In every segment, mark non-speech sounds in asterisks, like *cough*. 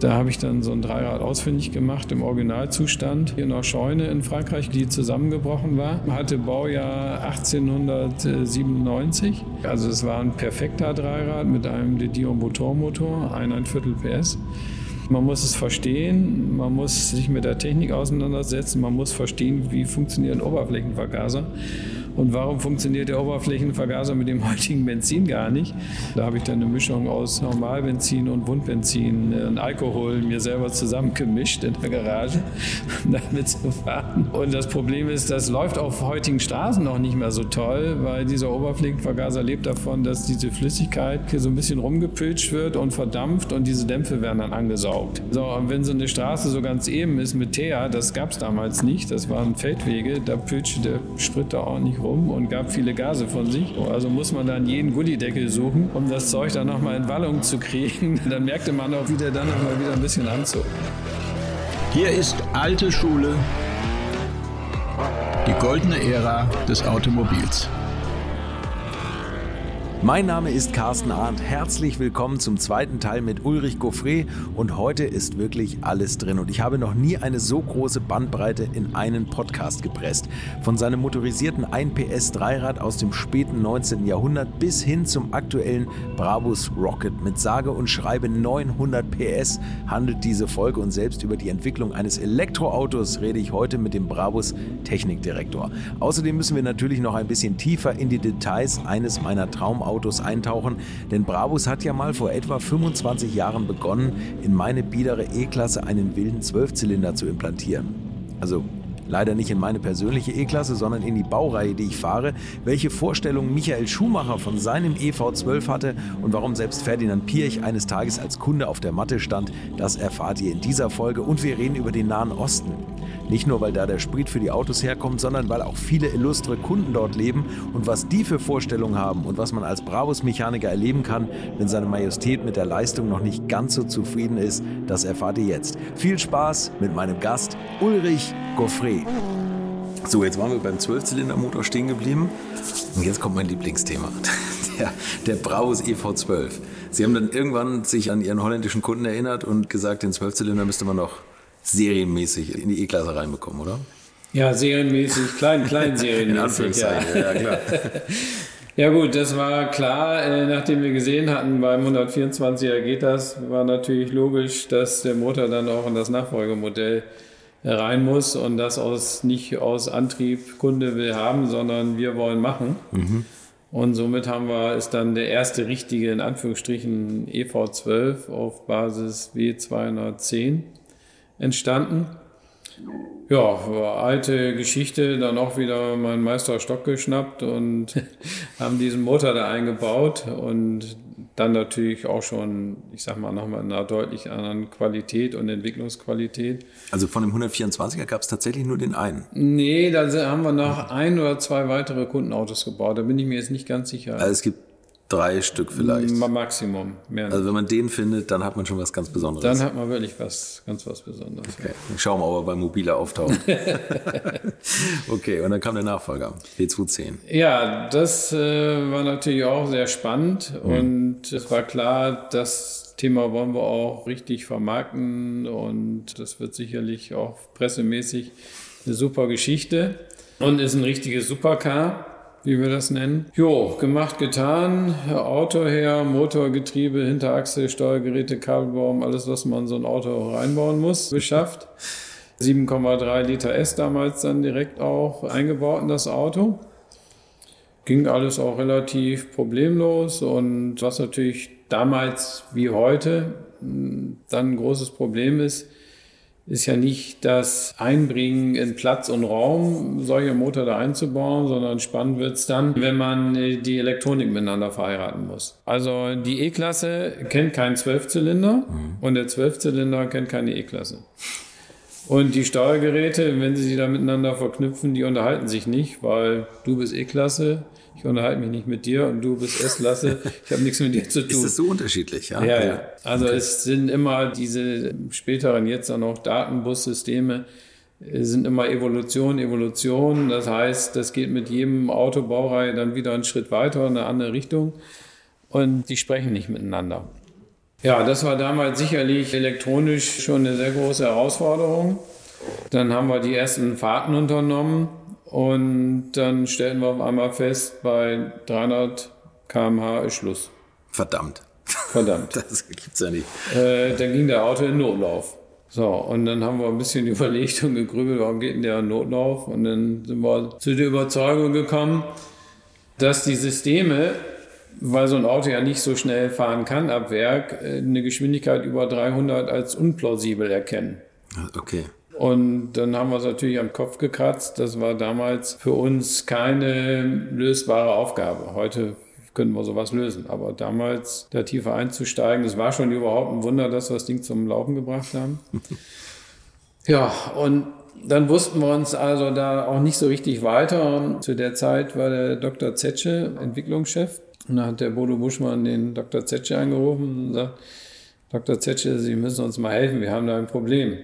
Da habe ich dann so ein Dreirad ausfindig gemacht im Originalzustand hier in der Scheune in Frankreich, die zusammengebrochen war. Hatte Baujahr 1897. Also es war ein perfekter Dreirad mit einem De Dion Motormotor, ein Viertel PS. Man muss es verstehen, man muss sich mit der Technik auseinandersetzen, man muss verstehen, wie funktionieren Oberflächenvergaser. Und warum funktioniert der Oberflächenvergaser mit dem heutigen Benzin gar nicht? Da habe ich dann eine Mischung aus Normalbenzin und Wundbenzin äh, und Alkohol mir selber zusammengemischt in der Garage, um damit zu fahren. Und das Problem ist, das läuft auf heutigen Straßen noch nicht mehr so toll, weil dieser Oberflächenvergaser lebt davon, dass diese Flüssigkeit hier so ein bisschen rumgepilzt wird und verdampft und diese Dämpfe werden dann angesaugt. So, und wenn so eine Straße so ganz eben ist mit Teer, das gab es damals nicht, das waren Feldwege, da pilzte der Sprit da auch nicht rum und gab viele Gase von sich. Also muss man dann jeden Gullideckel suchen, um das Zeug dann nochmal in Wallung zu kriegen. *laughs* Dann merkte man auch wieder dann nochmal wieder ein bisschen anzog. Hier ist alte Schule, die goldene Ära des Automobils. Mein Name ist Carsten Arndt. Herzlich willkommen zum zweiten Teil mit Ulrich Goffré. Und heute ist wirklich alles drin. Und ich habe noch nie eine so große Bandbreite in einen Podcast gepresst. Von seinem motorisierten 1 PS Dreirad aus dem späten 19. Jahrhundert bis hin zum aktuellen Brabus Rocket. Mit sage und schreibe 900 PS handelt diese Folge. Und selbst über die Entwicklung eines Elektroautos rede ich heute mit dem Brabus Technikdirektor. Außerdem müssen wir natürlich noch ein bisschen tiefer in die Details eines meiner Traumautos Autos eintauchen, denn Brabus hat ja mal vor etwa 25 Jahren begonnen, in meine biedere E-Klasse einen wilden Zwölfzylinder zu implantieren. Also Leider nicht in meine persönliche E-Klasse, sondern in die Baureihe, die ich fahre. Welche Vorstellungen Michael Schumacher von seinem EV12 hatte und warum selbst Ferdinand Pirch eines Tages als Kunde auf der Matte stand, das erfahrt ihr in dieser Folge. Und wir reden über den Nahen Osten. Nicht nur, weil da der Sprit für die Autos herkommt, sondern weil auch viele illustre Kunden dort leben und was die für Vorstellungen haben und was man als Bravos-Mechaniker erleben kann, wenn seine Majestät mit der Leistung noch nicht ganz so zufrieden ist, das erfahrt ihr jetzt. Viel Spaß mit meinem Gast Ulrich Goffrey. So, jetzt waren wir beim Zwölfzylindermotor stehen geblieben und jetzt kommt mein Lieblingsthema. *laughs* Der, der Braus EV12. Sie haben dann irgendwann sich an Ihren holländischen Kunden erinnert und gesagt, den Zwölfzylinder müsste man noch serienmäßig in die E-Klasse reinbekommen, oder? Ja, serienmäßig, klein, klein *laughs* serienmäßig. in Anführungszeichen, ja, ja klar. *laughs* Ja gut, das war klar, äh, nachdem wir gesehen hatten, beim 124er geht das, war natürlich logisch, dass der Motor dann auch in das Nachfolgemodell rein muss und das aus, nicht aus Antrieb Kunde will haben, sondern wir wollen machen. Mhm. Und somit haben wir, ist dann der erste richtige, in Anführungsstrichen, EV12 auf Basis W210 entstanden. Ja, alte Geschichte, dann auch wieder meinen Meister Stock geschnappt und *laughs* haben diesen Motor da eingebaut und dann natürlich auch schon, ich sag mal, nochmal in einer deutlich anderen Qualität und Entwicklungsqualität. Also von dem 124er gab es tatsächlich nur den einen? Nee, da haben wir noch ein oder zwei weitere Kundenautos gebaut. Da bin ich mir jetzt nicht ganz sicher. Also es gibt drei Stück vielleicht. Maximum. Mehr also wenn man den findet, dann hat man schon was ganz Besonderes. Dann hat man wirklich was ganz was Besonderes. Okay. Ja. Schauen wir, ob er bei Mobile auftaucht. *laughs* okay, und dann kam der Nachfolger, W210. Ja, das äh, war natürlich auch sehr spannend mhm. und es war klar, das Thema wollen wir auch richtig vermarkten und das wird sicherlich auch pressemäßig eine super Geschichte und ist ein richtiges Supercar wie wir das nennen. Jo, gemacht, getan. Auto her, Motor, Getriebe, Hinterachse, Steuergeräte, Kabelbaum, alles, was man so ein Auto reinbauen muss, beschafft. 7,3 Liter S damals dann direkt auch eingebaut in das Auto. Ging alles auch relativ problemlos und was natürlich damals wie heute hm, dann ein großes Problem ist, ist ja nicht das Einbringen in Platz und Raum, solche Motor da einzubauen, sondern spannend wird es dann, wenn man äh, die Elektronik miteinander verheiraten muss. Also die E-Klasse kennt keinen Zwölfzylinder mhm. und der Zwölfzylinder kennt keine E-Klasse. Und die Steuergeräte, wenn sie sie da miteinander verknüpfen, die unterhalten sich nicht, weil du bist E-Klasse, ich unterhalte mich nicht mit dir und du bist S-Klasse, ich habe nichts mit dir zu tun. Ist das so unterschiedlich? Ja, ja. ja. Also okay. es sind immer diese späteren jetzt dann auch Datenbussysteme, sind immer Evolution, Evolution. Das heißt, das geht mit jedem Autobaureihe dann wieder einen Schritt weiter in eine andere Richtung und die sprechen nicht miteinander. Ja, das war damals sicherlich elektronisch schon eine sehr große Herausforderung. Dann haben wir die ersten Fahrten unternommen und dann stellten wir auf einmal fest, bei 300 km/h ist Schluss. Verdammt. Verdammt. *laughs* Das gibt's ja nicht. Äh, dann ging der Auto in Notlauf. So, und dann haben wir ein bisschen *laughs* überlegt und gegrübelt, warum geht denn der in Notlauf? Und dann sind wir zu der Überzeugung gekommen, dass die Systeme, weil so ein Auto ja nicht so schnell fahren kann ab Werk, äh, eine Geschwindigkeit über 300 als unplausibel erkennen. Okay. Und dann haben wir es natürlich am Kopf gekratzt. Das war damals für uns keine lösbare Aufgabe. Heute können wir sowas lösen. Aber damals da tiefer einzusteigen, das war schon überhaupt ein Wunder, dass wir das Ding zum Laufen gebracht haben. *laughs* ja, und dann wussten wir uns also da auch nicht so richtig weiter. Zu der Zeit war der Dr. Zetsche Entwicklungschef. Und da hat der Bodo Buschmann den Dr. Zetsche angerufen und sagt, Dr. Zetsche, Sie müssen uns mal helfen, wir haben da ein Problem.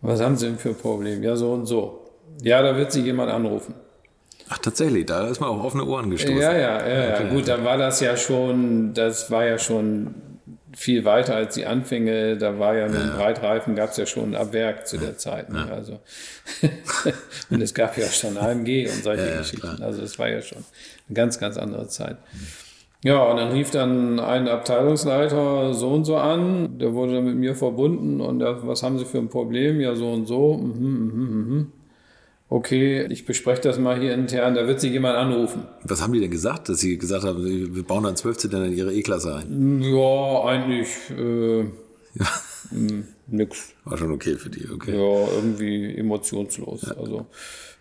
Was haben Sie denn für ein Problem? Ja, so und so. Ja, da wird Sie jemand anrufen. Ach, tatsächlich, da ist man auf offene Ohren gestoßen. Ja, ja, ja, ja. Okay. gut, dann war das ja schon, das war ja schon viel weiter als die Anfänge. Da war ja mit ja. Breitreifen, gab es ja schon ab Werk zu der Zeit. Ne? Ja. Also, *laughs* und es gab ja schon AMG und solche ja, Geschichten. Klar. Also es war ja schon eine ganz, ganz andere Zeit. Ja, und dann rief dann ein Abteilungsleiter so und so an, der wurde dann mit mir verbunden und der, was haben Sie für ein Problem? Ja, so und so. Mhm, mhm, mhm okay, ich bespreche das mal hier intern, da wird sich jemand anrufen. Was haben die denn gesagt, dass sie gesagt haben, wir bauen dann 12 Zylinder in ihre E-Klasse ein? Ja, eigentlich äh, ja. *laughs* nix. War schon okay für die, okay. Ja, irgendwie emotionslos. Ja. Also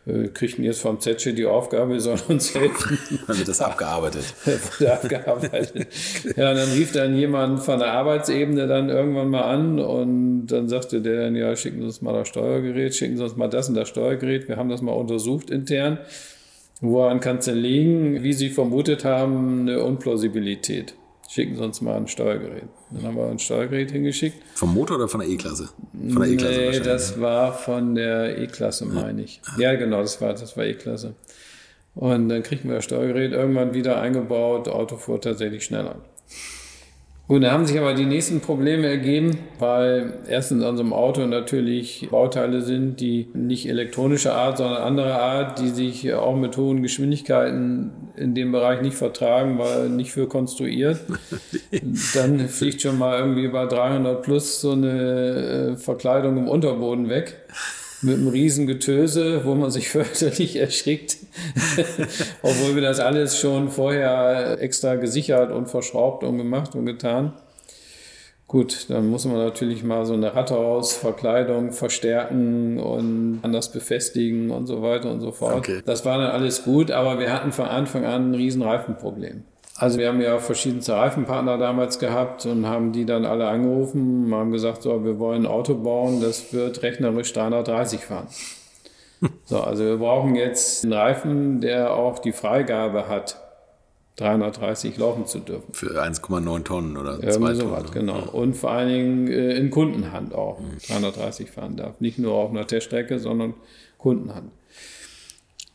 äh, jetzt vom Zetsche die Aufgabe, wir *laughs* sollen uns helfen. Dann wird das abgearbeitet. *laughs* wurde abgearbeitet. Ja, und dann rief dann jemand von der Arbeitsebene dann irgendwann mal an und dann sagte der dann, ja, schicken Sie uns mal das Steuergerät, schicken Sie uns mal das und das Steuergerät. Wir haben das mal untersucht intern. Woran kann es denn liegen? Wie Sie vermutet haben, eine Unplausibilität schicken Sie uns mal ein Steuergerät. Dann haben wir ein Steuergerät hingeschickt. Vom Motor oder von der E-Klasse? Von der E-Klasse Nee, das war von der E-Klasse, meine ich. Ja, genau, das war, das war E-Klasse. Und dann kriegen wir das Steuergerät irgendwann wieder eingebaut, Auto fuhr tatsächlich schneller. Gut, da haben sich aber die nächsten Probleme ergeben, weil erstens an so einem Auto natürlich Bauteile sind, die nicht elektronischer Art, sondern anderer Art, die sich auch mit hohen Geschwindigkeiten in dem Bereich nicht vertragen, weil nicht für konstruiert. *laughs* Dann fliegt schon mal irgendwie bei 300 plus so eine äh, Verkleidung im Unterboden weg mit einem riesen Getöse, wo man sich *laughs* fürchterlich erschrickt, *laughs* obwohl wir das alles schon vorher extra gesichert und verschraubt und gemacht und getan. Gut, dann muss man natürlich mal so eine Rathausverkleidung verstärken und anders befestigen und so weiter und so fort. Okay. Das war dann alles gut, aber wir hatten von Anfang an ein riesen Reifenproblem. Also wir haben ja verschiedenste Reifenpartner damals gehabt und haben die dann alle angerufen und haben gesagt, so, wir wollen ein Auto bauen, das wird rechnerisch 330 fahren. So, also wir brauchen jetzt einen Reifen, der auch die Freigabe hat, 330 laufen zu dürfen. Für 1,9 Tonnen oder 2 Tonnen. Sowas, genau. Und vor allen Dingen äh, in Kundenhand auch 330 fahren darf. Nicht nur auf einer Teststrecke, sondern Kundenhand.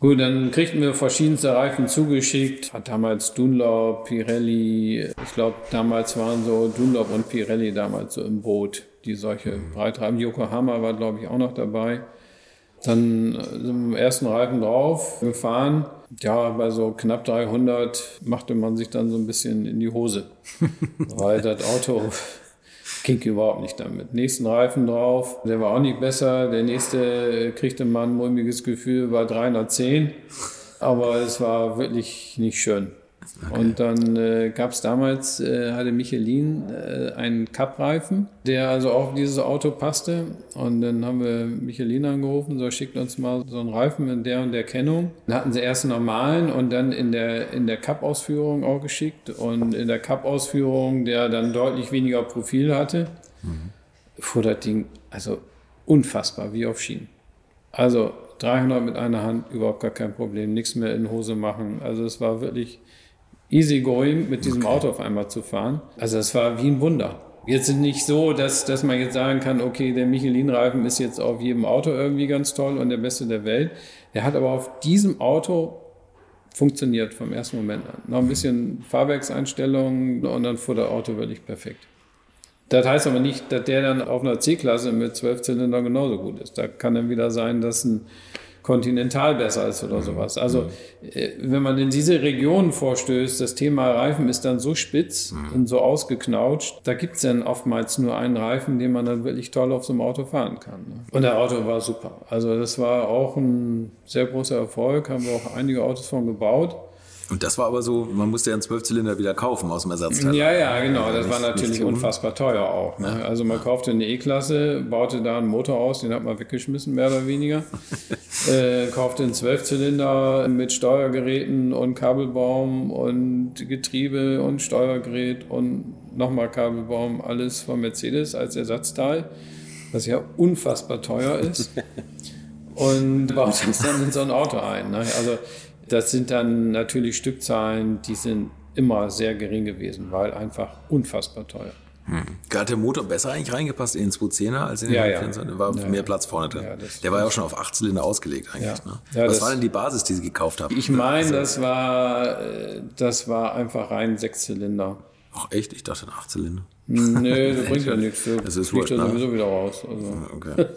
Gut, dann kriegten wir verschiedenste Reifen zugeschickt. Hat damals Dunlop, Pirelli, ich glaube, damals waren so Dunlop und Pirelli damals so im Boot, die solche Breitreifen. Yokohama war, glaube ich, auch noch dabei. Dann im ersten Reifen drauf gefahren. Ja, bei so knapp 300 machte man sich dann so ein bisschen in die Hose, *laughs* weil das Auto ging überhaupt nicht damit. Nächsten Reifen drauf, der war auch nicht besser. Der nächste kriegte man ein mulmiges Gefühl bei 310. Aber es war wirklich nicht schön. Okay. Und dann äh, gab es damals, äh, hatte Michelin äh, einen Cup-Reifen, der also auch auf dieses Auto passte. Und dann haben wir Michelin angerufen, so schickt uns mal so einen Reifen in der und der Kennung. Dann hatten sie erst einen normalen und dann in der, in der Cup-Ausführung auch geschickt. Und in der Cup-Ausführung, der dann deutlich weniger Profil hatte, mhm. fuhr das Ding also unfassbar wie auf Schienen. Also 300 mit einer Hand, überhaupt gar kein Problem, nichts mehr in Hose machen. Also es war wirklich easygoing mit diesem okay. Auto auf einmal zu fahren. Also das war wie ein Wunder. Jetzt ist nicht so, dass, dass man jetzt sagen kann, okay, der Michelin-Reifen ist jetzt auf jedem Auto irgendwie ganz toll und der beste der Welt. Der hat aber auf diesem Auto funktioniert vom ersten Moment an. Noch ein bisschen Fahrwerkseinstellungen und dann fuhr der Auto wirklich perfekt. Das heißt aber nicht, dass der dann auf einer C-Klasse mit 12 Zylinder genauso gut ist. Da kann dann wieder sein, dass ein Continental besser ist oder sowas. Also äh, wenn man in diese Region vorstößt, das Thema Reifen ist dann so spitz und so ausgeknautscht, da gibt es dann oftmals nur einen Reifen, den man dann wirklich toll auf so einem Auto fahren kann. ne? Und der Auto war super. Also das war auch ein sehr großer Erfolg, haben wir auch einige Autos von gebaut. Und das war aber so, man musste ja einen Zwölfzylinder wieder kaufen aus dem Ersatzteil. Ja, ja, genau. Das war natürlich unfassbar teuer auch. Ne? Also man kaufte eine E-Klasse, baute da einen Motor aus, den hat man weggeschmissen, mehr oder weniger. *laughs* äh, kaufte einen Zwölfzylinder mit Steuergeräten und Kabelbaum und Getriebe und Steuergerät und nochmal Kabelbaum, alles von Mercedes als Ersatzteil, was ja unfassbar teuer ist. *laughs* und baut das dann in so ein Auto ein. Ne? Also das sind dann natürlich Stückzahlen, die sind immer sehr gering gewesen, weil einfach unfassbar teuer. Hat der Motor besser eigentlich reingepasst in den 210er als in den Ja, ja. 124er? Da war Ja, mehr ja. Platz vorne drin. Ja, das- der war ja auch schon auf 8 Zylinder ausgelegt eigentlich. Ja. Ne? Ja, Was das- war denn die Basis, die Sie gekauft haben? Ich meine, das war, äh, das war einfach rein Sechszylinder. Ach echt? Ich dachte 8 Zylinder. Nö, das *laughs* bringt ja nichts. Du Das ist fliegst ja ne? sowieso wieder raus. Also. Okay. *laughs*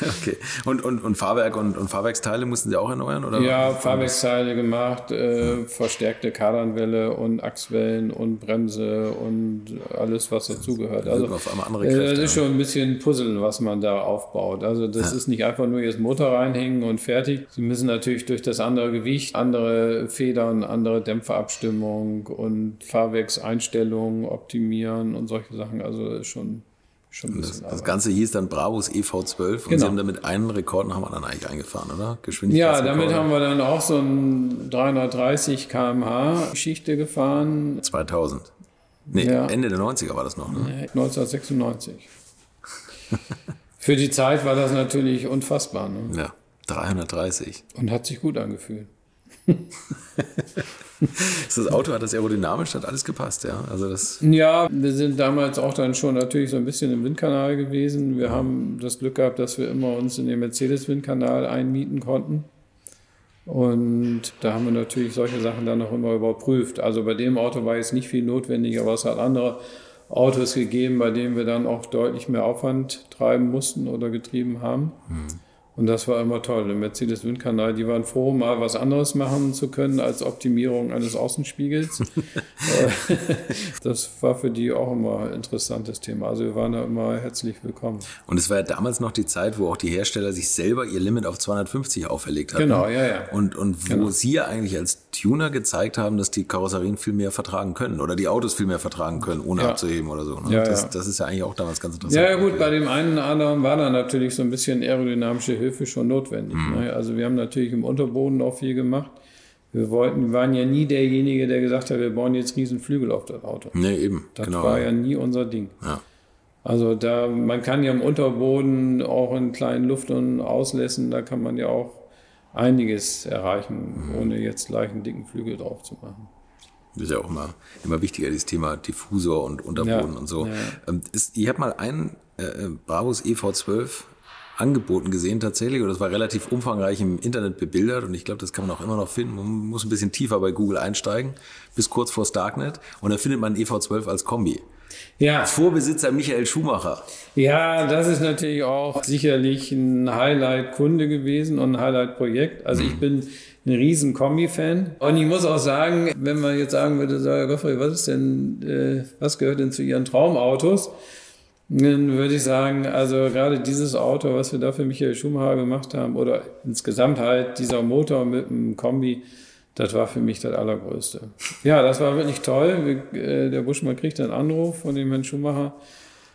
okay. Und, und, und Fahrwerk und, und Fahrwerksteile mussten Sie auch erneuern? Oder? Ja, Fahrwerksteile gemacht, äh, verstärkte Kardanwelle und Achswellen und Bremse und alles, was dazugehört. Also, auf einmal andere äh, Kräfte, das ist schon ein bisschen Puzzle, was man da aufbaut. Also, das ist nicht einfach nur jetzt Motor reinhängen und fertig. Sie müssen natürlich durch das andere Gewicht, andere Federn, andere Dämpferabstimmung und Fahrwerkseinstellungen optimieren und solche Sachen. Also, das ist schon, schon ein bisschen Das Arbeit. Ganze hieß dann Brabus EV12 und Genau. Sie haben damit einen Rekord nach dem anderen eigentlich eingefahren, oder? Ja, Geschwindigkeitsrekorde. damit haben wir dann auch so ein 330 km/h Geschichte gefahren. 2000. Nee, Ja. Ende der 90er war das noch, ne? 1996. *laughs* Für die Zeit war das natürlich unfassbar ne? Ja, 330. und hat sich gut angefühlt. *laughs* Das Auto hat das aerodynamisch, hat alles gepasst, ja. Also das, Ja, wir sind damals auch dann schon natürlich so ein bisschen im Windkanal gewesen. Wir haben das Glück gehabt, dass wir immer uns in den Mercedes-Windkanal einmieten konnten. Und da haben wir natürlich solche Sachen dann noch immer überprüft. Also bei dem Auto war jetzt nicht viel notwendig, aber es hat andere Autos gegeben, bei denen wir dann auch deutlich mehr Aufwand treiben mussten oder getrieben haben. Und das war immer toll. Im Mercedes-Windkanal, die waren froh, mal was anderes machen zu können als Optimierung eines Außenspiegels. *laughs* Das war für die auch immer ein interessantes Thema. Also wir waren da immer herzlich willkommen. und es war ja damals noch die Zeit, wo auch die Hersteller sich selber ihr Limit auf 250 auferlegt hatten. Genau, ja, ja. Und, und wo Sie ja eigentlich als Tuner gezeigt haben, dass die Karosserien viel mehr vertragen können oder die Autos viel mehr vertragen können, ohne Ja. abzuheben oder so. Ne? Ja, das, ja. das ist ja eigentlich auch damals ganz interessant. Ja, ja gut, bei dem einen oder anderen war da natürlich so ein bisschen aerodynamische Hilfe schon notwendig. Ne? Also wir haben natürlich im Unterboden auch viel gemacht. Wir wollten, wir waren ja nie derjenige, der gesagt hat, wir bauen jetzt riesen Flügel auf das Auto. Nee, eben. Das genau. war ja nie unser Ding. Ja. Also da, man kann ja im Unterboden auch in kleinen Luft- und Auslässen, da kann man ja auch einiges erreichen, ohne jetzt gleich einen dicken Flügel drauf zu machen. Das ist ja auch immer, immer wichtiger, dieses Thema Diffusor und Unterboden Ja, und so. ja. Ähm, ich habe mal einen äh, äh, Brabus EV12 angeboten gesehen tatsächlich und das war relativ umfangreich im Internet bebildert und ich glaube, das kann man auch immer noch finden. Man muss ein bisschen tiefer bei Google einsteigen, bis kurz vor Darknet und da findet man EV12 als Kombi. Ja, Vorbesitzer Michael Schumacher. Ja, das ist natürlich auch sicherlich ein Highlight-Kunde gewesen und ein Highlight-Projekt. Also ich bin ein riesen Kombi-Fan. Und ich muss auch sagen, wenn man jetzt sagen würde, Herr Goffrey, was ist denn, äh, was gehört denn zu Ihren Traumautos? Dann würde ich sagen, also gerade dieses Auto, was wir da für Michael Schumacher gemacht haben, oder insgesamt halt dieser Motor mit dem Kombi, das war für mich das Allergrößte. Ja, das war wirklich toll. Äh, Der Buschmann kriegt einen Anruf von dem Herrn Schumacher.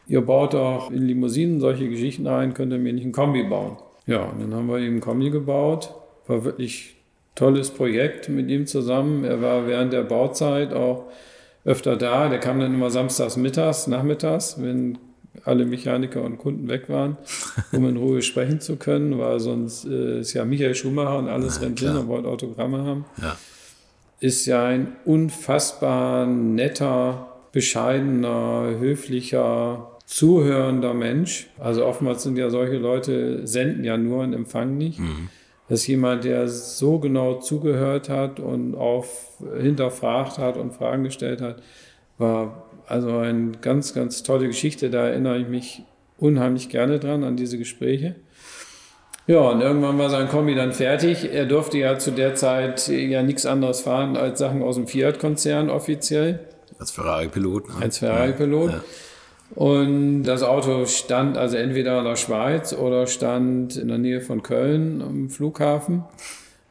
Ihr baut auch in Limousinen solche Geschichten ein, könnt ihr mir nicht einen Kombi bauen? Ja, und dann haben wir ihm einen Kombi gebaut. War wirklich tolles Projekt mit ihm zusammen. Er war während der Bauzeit auch öfter da. Der kam dann immer samstags mittags, nachmittags, wenn alle Mechaniker und Kunden weg waren, um in Ruhe sprechen zu können, weil sonst äh, ist ja Michael Schumacher und alles rennt hin und wollte Autogramme haben. Ja. Ist ja ein unfassbar netter, bescheidener, höflicher, zuhörender Mensch. Also oftmals sind ja solche Leute, senden ja nur und empfangen nicht. Das ist jemand, der so genau zugehört hat und auch hinterfragt hat und Fragen gestellt hat. War also eine ganz, ganz tolle Geschichte. Da erinnere ich mich unheimlich gerne dran, an diese Gespräche. Ja, und irgendwann war sein Kombi dann fertig. Er durfte ja zu der Zeit ja nichts anderes fahren als Sachen aus dem Fiat-Konzern offiziell. Als Ferrari-Pilot. Ne? Als Ferrari-Pilot. Ja. Und das Auto stand also entweder in der Schweiz oder stand in der Nähe von Köln am Flughafen.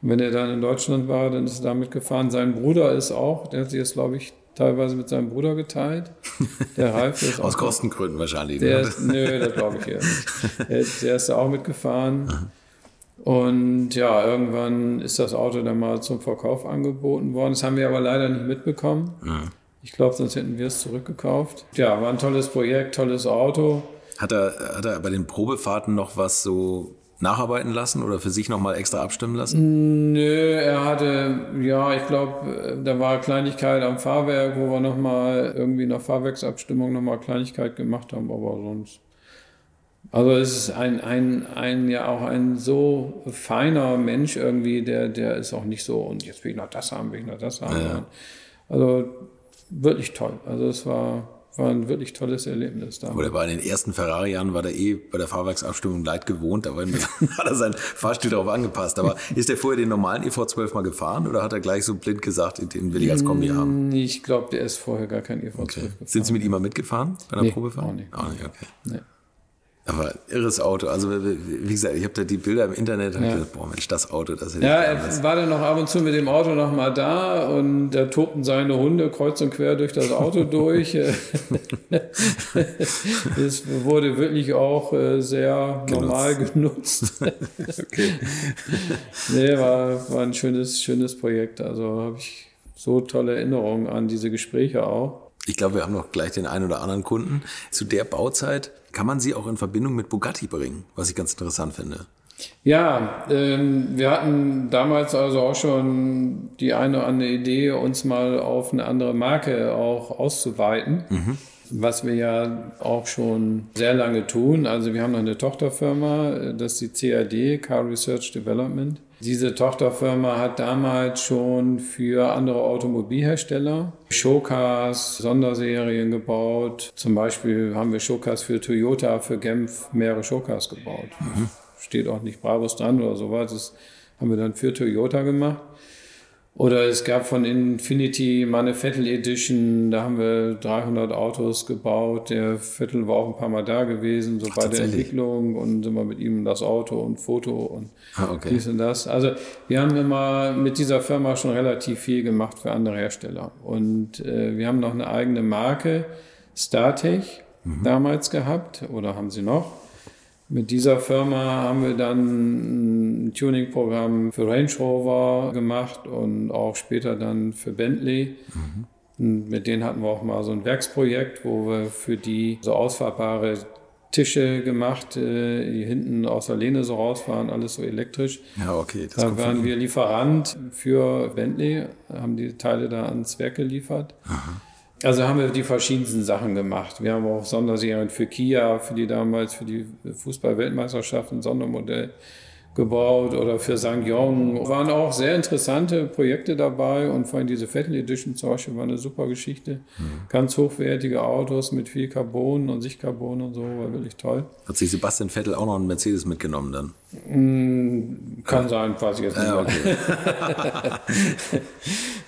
Und wenn er dann in Deutschland war, dann ist er damit gefahren. Sein Bruder ist auch, der hat sich jetzt, glaube ich, teilweise mit seinem Bruder geteilt. Der Ralf ist *laughs* Aus Kostengründen wahrscheinlich. Der ne? ist, nö, das glaube ich eher nicht. Der, der ist da auch mitgefahren. Und ja, irgendwann ist das Auto dann mal zum Verkauf angeboten worden. Das haben wir aber leider nicht mitbekommen. Ich glaube, sonst hätten wir es zurückgekauft. Ja, war ein tolles Projekt, tolles Auto. Hat er, hat er bei den Probefahrten noch was so nacharbeiten lassen oder für sich nochmal extra abstimmen lassen? Nö, er hatte, ja, ich glaube, da war Kleinigkeit am Fahrwerk, wo wir nochmal irgendwie in der Fahrwerksabstimmung nochmal Kleinigkeit gemacht haben, aber sonst. Also es ist ein, ein, ein, ja auch ein so feiner Mensch irgendwie, der, der ist auch nicht so, und jetzt will ich noch das haben, will ich noch das haben. Ja. Also wirklich toll. Also es war, war ein wirklich tolles Erlebnis da. Oder bei den ersten Ferrari-Jahren war der eh bei der Fahrwerksabstimmung leid gewohnt, da *laughs* hat er sein Fahrstil darauf angepasst. Aber ist der vorher den normalen EV12 mal gefahren oder hat er gleich so blind gesagt, den will ich als Kombi haben? Ich glaube, der ist vorher gar kein EV12 okay. gefahren. Sind Sie mit ihm mal mitgefahren bei der nee, Probefahrt? Auch nicht. Auch nicht, okay. Nee. Aber irres Auto. Also wie gesagt, ich habe da die Bilder im Internet und ja. gedacht, boah Mensch, das Auto, das Ja, er war dann noch ab und zu mit dem Auto noch mal da und da tobten seine Hunde kreuz und quer durch das Auto *laughs* durch. *laughs* es wurde wirklich auch äh, sehr genutzt. normal genutzt. *laughs* okay. Nee, war, war ein schönes, schönes Projekt. Also habe ich so tolle Erinnerungen an diese Gespräche auch. Ich glaube, wir haben noch gleich den einen oder anderen Kunden. Zu der Bauzeit kann man sie auch in Verbindung mit Bugatti bringen, was ich ganz interessant finde. Ja, ähm, wir hatten damals also auch schon die eine oder andere Idee, uns mal auf eine andere Marke auch auszuweiten. Mhm. Was wir ja auch schon sehr lange tun. Also wir haben noch eine Tochterfirma, das ist die CAD, Car Research Development. Diese Tochterfirma hat damals schon für andere Automobilhersteller Showcars, Sonderserien gebaut. Zum Beispiel haben wir Showcars für Toyota, für Genf mehrere Showcars gebaut. Mhm. Steht auch nicht Bravos dran oder sowas. Das haben wir dann für Toyota gemacht. Oder es gab von Infinity mal eine Vettel Edition, da haben wir 300 Autos gebaut. Der Vettel war auch ein paar Mal da gewesen, so Ach, bei der Entwicklung und sind wir mit ihm das Auto und Foto und ah, okay. dies und das. Also wir haben immer mit dieser Firma schon relativ viel gemacht für andere Hersteller. Und äh, wir haben noch eine eigene Marke, StarTech, mhm. damals gehabt oder haben sie noch. Mit dieser Firma haben wir dann ein Tuning-Programm für Range Rover gemacht und auch später dann für Bentley. Mhm. Mit denen hatten wir auch mal so ein Werksprojekt, wo wir für die so ausfahrbare Tische gemacht, äh, die hinten aus der Lehne so rausfahren, alles so elektrisch. Ja, okay. Da waren wir Lieferant für Bentley, haben die Teile da ans Werk geliefert. Aha. Also haben wir die verschiedensten Sachen gemacht. Wir haben auch Sonderserien für Kia, für die damals, für die Fußball-Weltmeisterschaft ein Sondermodell gebaut oder für Sangyong. Waren auch sehr interessante Projekte dabei und vor allem diese Vettel Edition zum Beispiel war eine super Geschichte. Mhm. Ganz hochwertige Autos mit viel Carbon und Sichtcarbon und so, war wirklich toll. Hat sich Sebastian Vettel auch noch einen Mercedes mitgenommen dann? Mm, kann sein, weiß ich jetzt nicht. Ja, okay.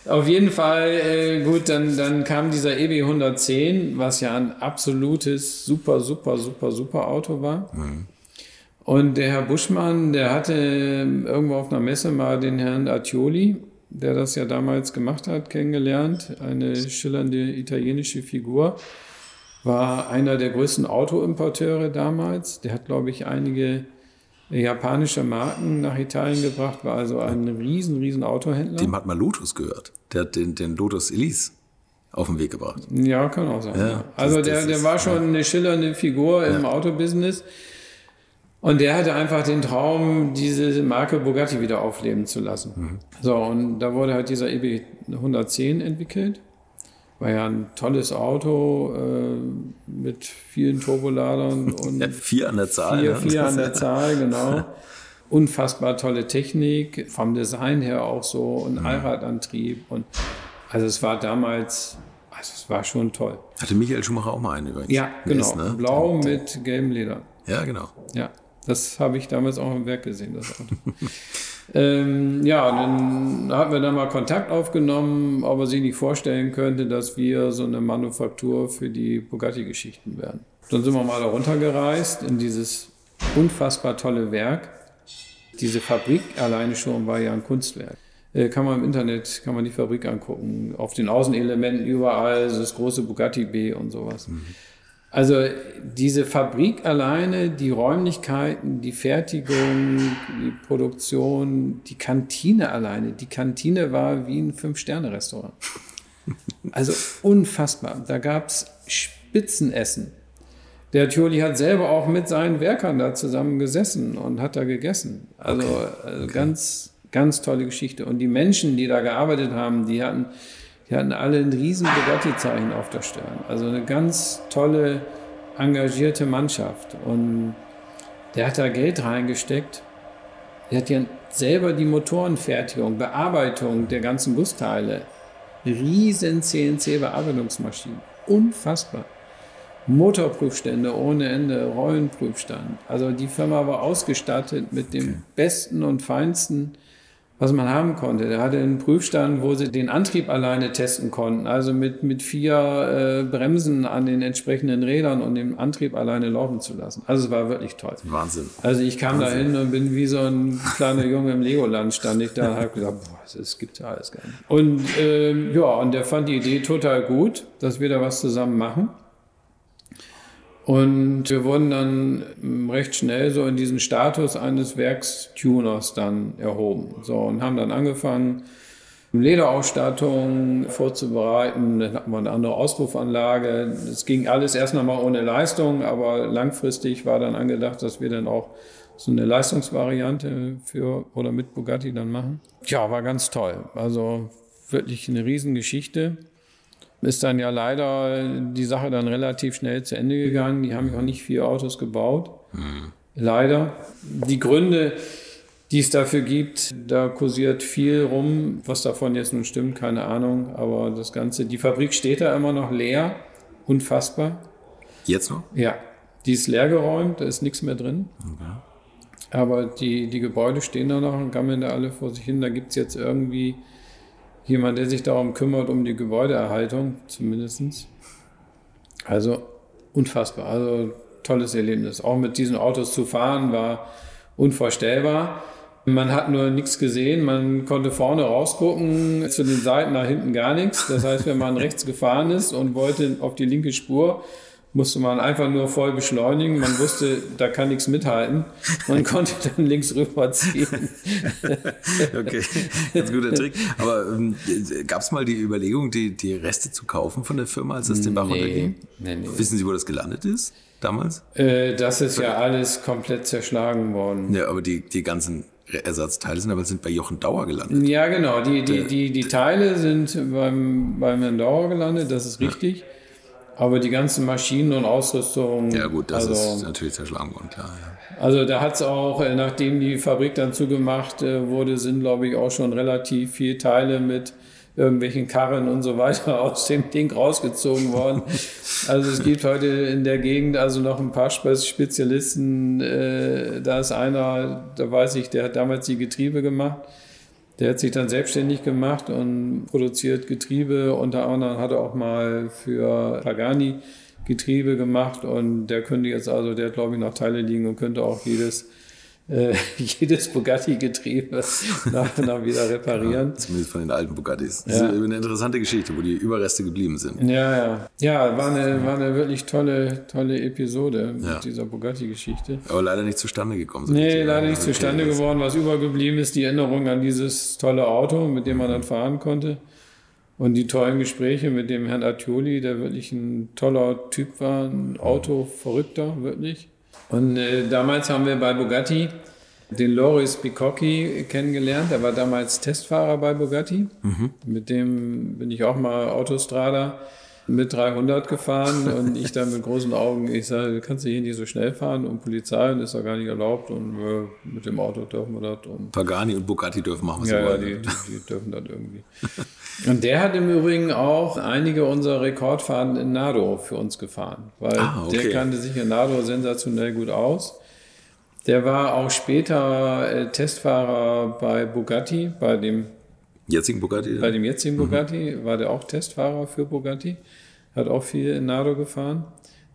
*laughs* Auf jeden Fall, äh, gut, dann, dann kam dieser EB 110, was ja ein absolutes super, super, super, super Auto war. Mhm. Und der Herr Buschmann, der hatte irgendwo auf einer Messe mal den Herrn Attioli, der das ja damals gemacht hat, kennengelernt. Eine schillernde italienische Figur. War einer der größten Autoimporteure damals. Der hat, glaube ich, einige japanische Marken nach Italien gebracht, war also ein riesen, riesen Autohändler. Dem hat mal Lotus gehört. Der hat den, den Lotus Elise auf den Weg gebracht. Ja, kann auch sein. Ja, also das, der, der ist, war schon ja. eine schillernde Figur im Autobusiness. Und der hatte einfach den Traum, diese Marke Bugatti wieder aufleben zu lassen. Mhm. So, und da wurde halt dieser EB 110 entwickelt. War ja ein tolles Auto äh, mit vielen Turboladern *laughs* und ja, vier an der Zahl. Vier, ne? vier an der *laughs* Zahl, genau. Unfassbar tolle Technik, vom Design her auch so und mhm. Allradantrieb. Und also es war damals Also es war schon toll. Hatte Michael Schumacher auch mal einen übrigens. Ja, genau. ist, ne? Blau mit gelbem Leder. Ja, genau. Ja, das habe ich damals auch im Werk gesehen, das Auto. *laughs* ähm, ja, dann hatten wir dann mal Kontakt aufgenommen, ob er sich nicht vorstellen könnte, dass wir so eine Manufaktur für die Bugatti-Geschichten werden. Dann sind wir mal da runtergereist in dieses unfassbar tolle Werk. Diese Fabrik alleine schon war ja ein Kunstwerk. Äh, kann man im Internet, kann man die Fabrik angucken. Auf den Außenelementen überall, das große Bugatti B und sowas. Also diese Fabrik alleine, die Räumlichkeiten, die Fertigung, die Produktion, die Kantine alleine. Die Kantine war wie ein Fünf-Sterne-Restaurant. Also unfassbar. Da gab es Spitzenessen. Der Thioli hat selber auch mit seinen Werkern da zusammen gesessen und hat da gegessen. Also, also ganz, ganz tolle Geschichte. Und die Menschen, die da gearbeitet haben, die hatten, die hatten alle ein riesen Bugatti-Zeichen auf der Stirn. Also eine ganz tolle, engagierte Mannschaft. Und der hat da Geld reingesteckt. Der hat ja selber die Motorenfertigung, Bearbeitung der ganzen Busteile. Riesen CNC-Bearbeitungsmaschinen. Unfassbar. Motorprüfstände ohne Ende, Rollenprüfstand. Also die Firma war ausgestattet mit dem Besten und Feinsten, was man haben konnte. Der hatte einen Prüfstand, wo sie den Antrieb alleine testen konnten. Also mit, mit vier äh, Bremsen an den entsprechenden Rädern und den Antrieb alleine laufen zu lassen. Also es war wirklich toll. Wahnsinn. Also ich kam da hin und bin wie so ein kleiner Junge im Legoland, stand ich da und habe gesagt, boah, das gibt ja alles gar nicht. Und ähm, ja, und der fand die Idee total gut, dass wir da was zusammen machen. Und wir wurden dann ähm, recht schnell so in diesen Status eines Werkstuners dann erhoben. So, und haben dann angefangen, Lederausstattung vorzubereiten. Dann hatten wir eine andere Auspuffanlage. Es ging alles erst nochmal ohne Leistung, aber langfristig war dann angedacht, dass wir dann auch so eine Leistungsvariante für oder mit Bugatti dann machen. Ja, war ganz toll. Also wirklich eine Riesengeschichte ist dann ja leider die Sache dann relativ schnell zu Ende gegangen. Die haben ja auch nicht vier Autos gebaut. Leider. Die Gründe, die es dafür gibt, da kursiert viel rum. Was davon jetzt nun stimmt, keine Ahnung. Aber das Ganze, die Fabrik steht da immer noch leer. Unfassbar. Jetzt noch? Ja, die ist leer geräumt, da ist nichts mehr drin. Aber die, die Gebäude stehen da noch und gammeln da alle vor sich hin. Da gibt es jetzt irgendwie jemand, der sich darum kümmert, um die Gebäudeerhaltung zumindest. Also unfassbar. Also tolles Erlebnis. Auch mit diesen Autos zu fahren war unvorstellbar. Man hat nur nichts gesehen, man konnte vorne rausgucken, zu den Seiten nach hinten gar nichts. Das heißt, wenn man rechts gefahren ist und wollte auf die linke Spur, musste man einfach nur voll beschleunigen. Man wusste, da kann nichts mithalten. Man *laughs* konnte dann links rüberziehen. *laughs* okay, ein guter Trick. Aber ähm, gab es mal die Überlegung, die, die Reste zu kaufen von der Firma, als das den Bach runterging? nee, nee. Wissen Sie, wo das gelandet ist damals? Äh, das ist ja alles komplett zerschlagen worden. Ja, aber die, die ganzen Ersatzteile sind aber sind bei Jochen Dauer gelandet. Ja, genau. Die, die, die, die Teile sind beim, beim Herrn Dauer gelandet, das ist richtig. Aber die ganzen Maschinen und Ausrüstung. Ja gut, das also, ist natürlich zerschlagen worden, klar. Ja. Also da hat es auch, äh, nachdem die Fabrik dann zugemacht äh, wurde, sind, glaube ich, auch schon relativ viele Teile mit irgendwelchen Karren und so weiter *laughs* aus dem Ding rausgezogen worden. *laughs* Also es gibt heute in der Gegend also noch ein paar Spe- Spezialisten. Äh, da ist einer, da weiß ich, der hat damals die Getriebe gemacht. Der hat sich dann selbstständig gemacht und produziert Getriebe. Unter anderem hat er auch mal für Pagani Getriebe gemacht und der könnte jetzt also, der hat glaube ich noch Teile liegen und könnte auch jedes, äh, *laughs* jedes Bugatti-Getriebe nach, nach wieder reparieren. Zumindest von den alten Bugattis. Das Ja. ist eine interessante Geschichte, wo die Überreste geblieben sind. Ja, ja. Ja, war eine, war eine wirklich tolle, tolle Episode mit Ja. dieser Bugatti-Geschichte. Aber leider nicht zustande gekommen. so Nee, richtig. leider nicht Okay, zustande das- geworden. Was übergeblieben ist, die Erinnerung an dieses tolle Auto, mit dem man dann fahren konnte. Und die tollen Gespräche mit dem Herrn Attioli, der wirklich ein toller Typ war, ein Autoverrückter, wirklich. Und äh, damals haben wir bei Bugatti den Loris Bicocchi kennengelernt. Der war damals Testfahrer bei Bugatti. Mit dem bin ich auch mal Autostrada mit 300 gefahren *laughs* und ich dann mit großen Augen, ich sage, du kannst hier nicht so schnell fahren und Polizei und ist doch gar nicht erlaubt und äh, mit dem Auto dürfen wir das und Pagani und Bugatti dürfen machen, was ja, sie ja wollen. die, die, die dürfen das irgendwie. *laughs* Und der hat im Übrigen auch einige unserer Rekordfahrten in Nado für uns gefahren, weil Ah, okay. der kannte sich in Nado sensationell gut aus. Der war auch später äh, Testfahrer bei Bugatti, bei dem, Jetzigen Bugatti? bei dem jetzigen Bugatti, war der auch Testfahrer für Bugatti, hat auch viel in Nado gefahren.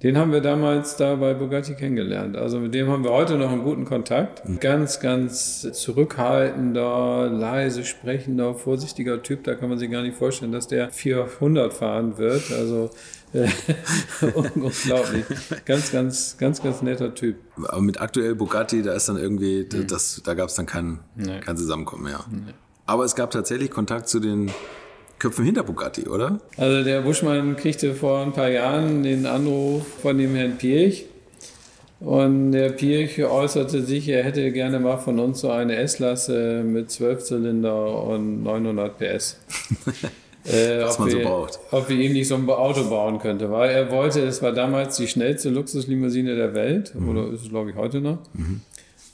Den haben wir damals da bei Bugatti kennengelernt. Also mit dem haben wir heute noch einen guten Kontakt. Ganz, ganz zurückhaltender, leise sprechender, vorsichtiger Typ. Da kann man sich gar nicht vorstellen, dass der 400 fahren wird. Also äh, *laughs* unglaublich. Ganz, ganz, ganz, ganz netter Typ. Aber mit aktuell Bugatti, da ist dann irgendwie, das, da gab es dann kein, Nee. kein Zusammenkommen mehr. Aber es gab tatsächlich Kontakt zu den Köpfen hinter Bugatti, oder? Also der Buschmann kriegte vor ein paar Jahren den Anruf von dem Herrn Pirch. Und der Pirch äußerte sich, er hätte gerne mal von uns so eine S-Klasse mit 12 Zylinder und 900 PS. *laughs* äh, ob man so wir, braucht. Ob wir ihm nicht so ein Auto bauen könnte. Weil er wollte, es war damals die schnellste Luxuslimousine der Welt, Mhm. oder ist es glaube ich heute noch.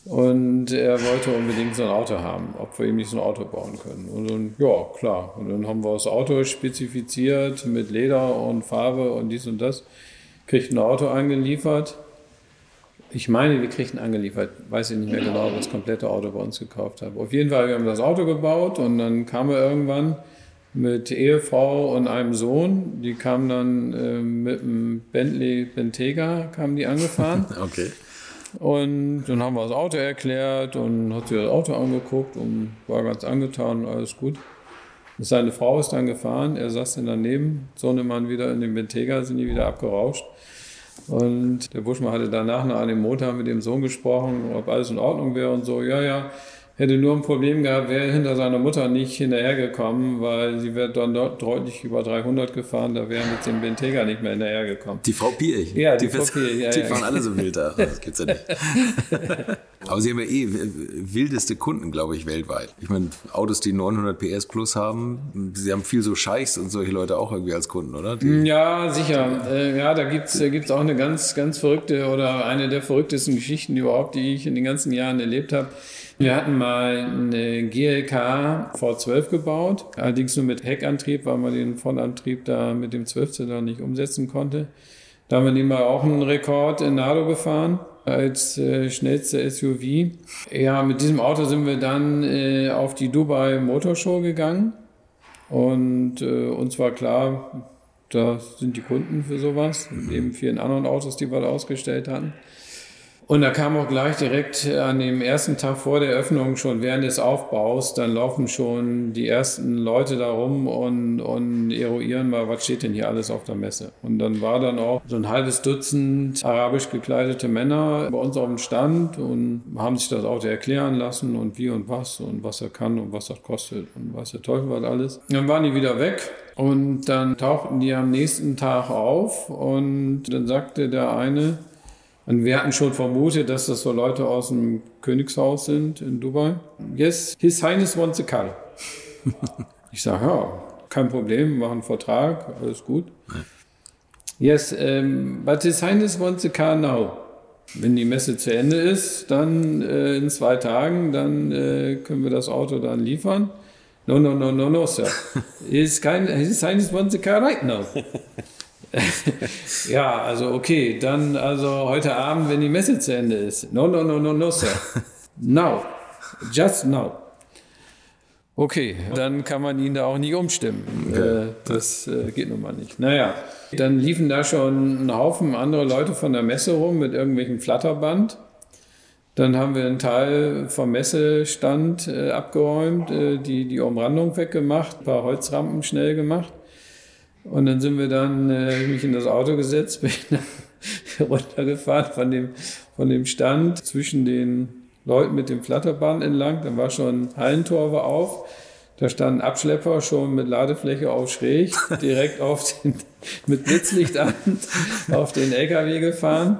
Und er wollte unbedingt so ein Auto haben, ob wir ihm nicht so ein Auto bauen können. Und dann, ja, klar. Und dann haben wir das Auto spezifiziert mit Leder und Farbe und dies und das. Kriegt ein Auto angeliefert. Ich meine, wir kriegten angeliefert. Weiß ich nicht mehr genau, ob das komplette Auto bei uns gekauft haben. Auf jeden Fall, wir haben das Auto gebaut und dann kam er irgendwann mit Ehefrau und einem Sohn. Die kamen dann äh, mit einem Bentley Bentayga, kamen die angefahren. *laughs* Okay. Und dann haben wir das Auto erklärt und hat sich das Auto angeguckt und war ganz angetan, alles gut. Seine Frau ist dann gefahren, er saß dann daneben, Sohnemann wieder in dem Bentayga, sind die wieder abgerauscht. Und der Buschmann hatte danach noch an dem Montag mit dem Sohn gesprochen, ob alles in Ordnung wäre und so. Ja, ja, hätte nur ein Problem gehabt, wäre hinter seiner Mutter nicht hinterhergekommen, weil sie wäre dann dort deutlich über 300 gefahren, da wäre mit dem Bentayga nicht mehr hinterhergekommen. Die Frau Pirch. Ja, die fährt- Frau Pirch, ja, Die ja. fahren alle so wild da. *laughs* Das gibt's ja nicht. *laughs* Aber sie haben ja eh wildeste Kunden, glaube ich, weltweit. Ich meine, Autos, die 900 PS plus haben, sie haben viel so Scheichs und solche Leute auch irgendwie als Kunden, oder? Die, Ja, sicher. Äh, ja, da gibt's äh, gibt's auch eine ganz, ganz verrückte oder eine der verrücktesten Geschichten überhaupt, die ich in den ganzen Jahren erlebt habe. Wir hatten mal eine GLK V12 gebaut, allerdings nur mit Heckantrieb, weil man den Vollantrieb da mit dem 12-Zylinder nicht umsetzen konnte. Da haben wir nebenbei auch einen Rekord in Nado gefahren als äh, schnellste SUV. Ja, mit diesem Auto sind wir dann äh, auf die Dubai Motor Show gegangen. Und äh, uns war klar, da sind die Kunden für sowas, neben vielen anderen Autos, die wir da ausgestellt hatten. Und da kam auch gleich direkt an dem ersten Tag vor der Eröffnung, schon während des Aufbaus, dann laufen schon die ersten Leute da rum und, und eruieren mal, was steht denn hier alles auf der Messe. Und dann war dann auch so ein halbes Dutzend arabisch gekleidete Männer bei uns auf dem Stand und haben sich das Auto erklären lassen und wie und was und was er kann und was das kostet und was der Teufel was alles. Dann waren die wieder weg und dann tauchten die am nächsten Tag auf und dann sagte der eine, und wir hatten schon vermutet, dass das so Leute aus dem Königshaus sind in Dubai. Yes, His Highness wants a car. *laughs* Ich sage, ja, kein Problem, machen einen Vertrag, alles gut. Yes, um, but His Highness wants a car now. Wenn die Messe zu Ende ist, dann äh, in zwei Tagen, dann äh, können wir das Auto dann liefern. No, no, no, no, no, sir. *laughs* His, kind, His Highness wants a car right now. *laughs* Ja, also okay, dann also heute Abend, wenn die Messe zu Ende ist. No, no, no, no, no, sir. *laughs* Now. Just now. Okay, dann kann man ihn da auch nicht umstimmen. Äh, das äh, geht nun mal nicht. Naja, dann liefen da schon ein Haufen andere Leute von der Messe rum mit irgendwelchem Flatterband. Dann haben wir einen Teil vom Messestand äh, abgeräumt, die, die Umrandung weggemacht, ein paar Holzrampen schnell gemacht. Und dann sind wir dann, äh, mich in das Auto gesetzt, *laughs* bin runtergefahren von dem, von dem Stand zwischen den Leuten mit dem Flatterband entlang. Dann war schon Hallentor war auf. Da stand ein Abschlepper schon mit Ladefläche auf schräg, *laughs* direkt auf den, mit Blitzlicht an, auf den LKW gefahren.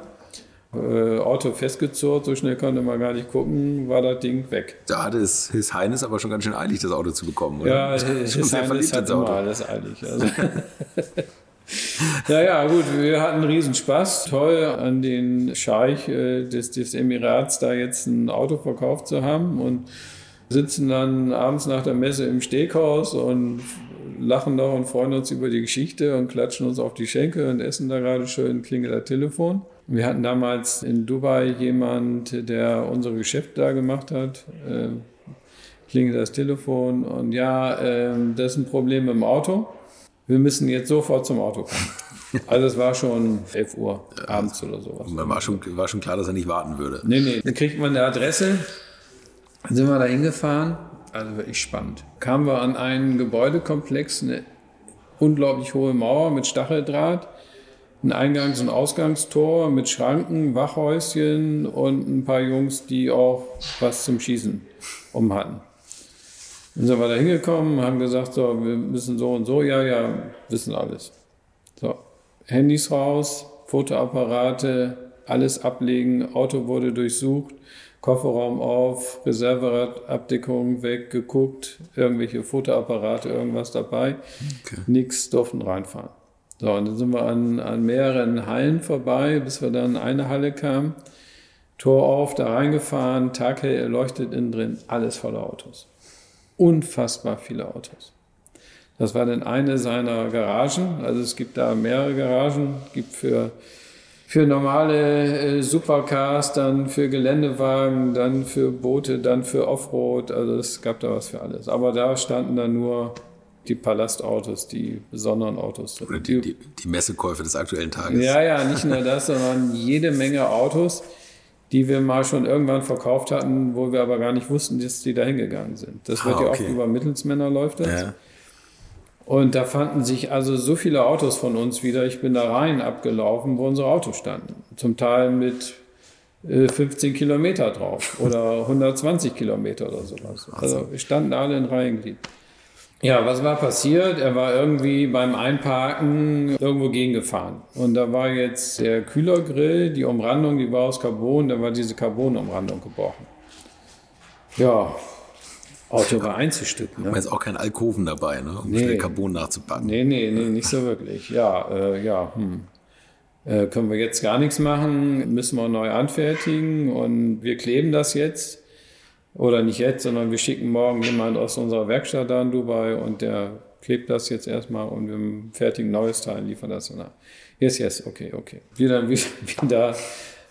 Äh, Auto festgezurrt, so schnell konnte man gar nicht gucken, war das Ding weg. Da hatte es His Highness aber schon ganz schön eilig, das Auto zu bekommen, oder? Ja, His Highness hat immer alles eilig. Also. *laughs* ja, ja, gut, wir hatten riesen Spaß. Toll, an den Scheich äh, des, des Emirats da jetzt ein Auto verkauft zu haben und sitzen dann abends nach der Messe im Steghaus und lachen noch und freuen uns über die Geschichte und klatschen uns auf die Schenkel und essen da gerade schön, klingelt das Telefon. Wir hatten damals in Dubai jemand, der unsere Geschäfte da gemacht hat. Äh, klingelt das Telefon und ja, äh, das ist ein Problem im Auto. Wir müssen jetzt sofort zum Auto kommen. *laughs* Also es war schon 11 Uhr abends oder sowas. Und war schon, war schon klar, dass er nicht warten würde. Nee, nee. Dann kriegt man eine Adresse, dann sind wir da hingefahren. Also wirklich spannend. Kamen wir an einen Gebäudekomplex, eine unglaublich hohe Mauer mit Stacheldraht, ein Eingangs- und Ausgangstor mit Schranken, Wachhäuschen und ein paar Jungs, die auch was zum Schießen um hatten. Dann sind wir da hingekommen, haben gesagt, so, wir müssen so und so, ja, ja, wissen alles. So, Handys raus, Fotoapparate, alles ablegen, Auto wurde durchsucht, Kofferraum auf, Reserveradabdeckung weg, geguckt, irgendwelche Fotoapparate, irgendwas dabei. Okay. Nichts durften reinfahren. So, und dann sind wir an, an mehreren Hallen vorbei, bis wir dann in eine Halle kamen. Tor auf, da reingefahren, taghell erleuchtet innen drin, alles voller Autos. Unfassbar viele Autos. Das war dann eine seiner Garagen. Also es gibt da mehrere Garagen. gibt für, für normale äh, Supercars, dann für Geländewagen, dann für Boote, dann für Offroad. Also es gab da was für alles. Aber da standen dann nur die Palastautos, die besonderen Autos. Oder die, die, die Messekäufe des aktuellen Tages. Ja, ja, nicht nur das, *laughs* sondern jede Menge Autos, die wir mal schon irgendwann verkauft hatten, wo wir aber gar nicht wussten, dass die da hingegangen sind. Das wird Ah, ja okay. oft über Mittelsmänner läuft das. Ja. Und da fanden sich also so viele Autos von uns wieder. Ich bin da rein abgelaufen, wo unsere Autos standen. Zum Teil mit äh, 15 Kilometer drauf oder *laughs* 120 Kilometer oder sowas. Also wir standen alle in Reihenglied. Ja, was war passiert? Er war irgendwie beim Einparken irgendwo gegengefahren. Und da war jetzt der Kühlergrill, die Umrandung, die war aus Carbon, da war diese Carbonumrandung gebrochen. Ja, Auto war einzustücken. Ne? Da ist auch kein Alkoven dabei, ne? um Nee. schnell Carbon nachzupacken. Nee, nee, nee, nicht so wirklich. Ja, äh, ja, hm. Äh, können wir jetzt gar nichts machen, müssen wir neu anfertigen und wir kleben das jetzt. Oder nicht jetzt, sondern wir schicken morgen jemand aus unserer Werkstatt da in Dubai und der klebt das jetzt erstmal und wir fertigen ein neues Teil, liefern das dann ab. Yes, yes, okay, okay. Wir dann *laughs* wieder, wieder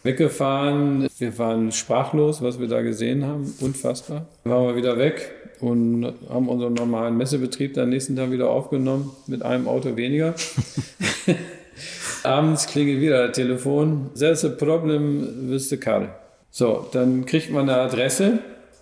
weggefahren. Wir waren sprachlos, was wir da gesehen haben. Unfassbar. Dann waren wir wieder weg und haben unseren normalen Messebetrieb dann nächsten Tag wieder aufgenommen mit einem Auto weniger. *laughs* Abends klingelt wieder das Telefon. There's a problem with the car. So, dann kriegt man eine Adresse.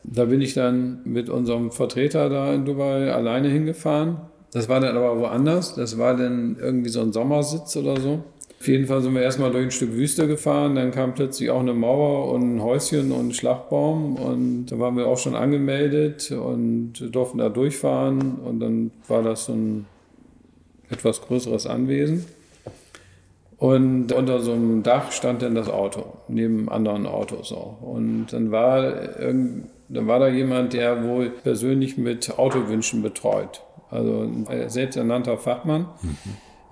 Da bin ich dann mit unserem Vertreter da in Dubai alleine hingefahren. Das war dann aber woanders. Das war dann irgendwie so ein Sommersitz oder so. Auf jeden Fall sind wir erstmal durch ein Stück Wüste gefahren. Dann kam plötzlich auch eine Mauer und ein Häuschen und ein Schlagbaum. Und da waren wir auch schon angemeldet und durften da durchfahren. Und dann war das so ein etwas größeres Anwesen. Und unter so einem Dach stand dann das Auto, neben anderen Autos auch. Und dann war, irgend, dann war da jemand, der wohl persönlich mit Autowünschen betreut. Also ein selbsternannter Fachmann,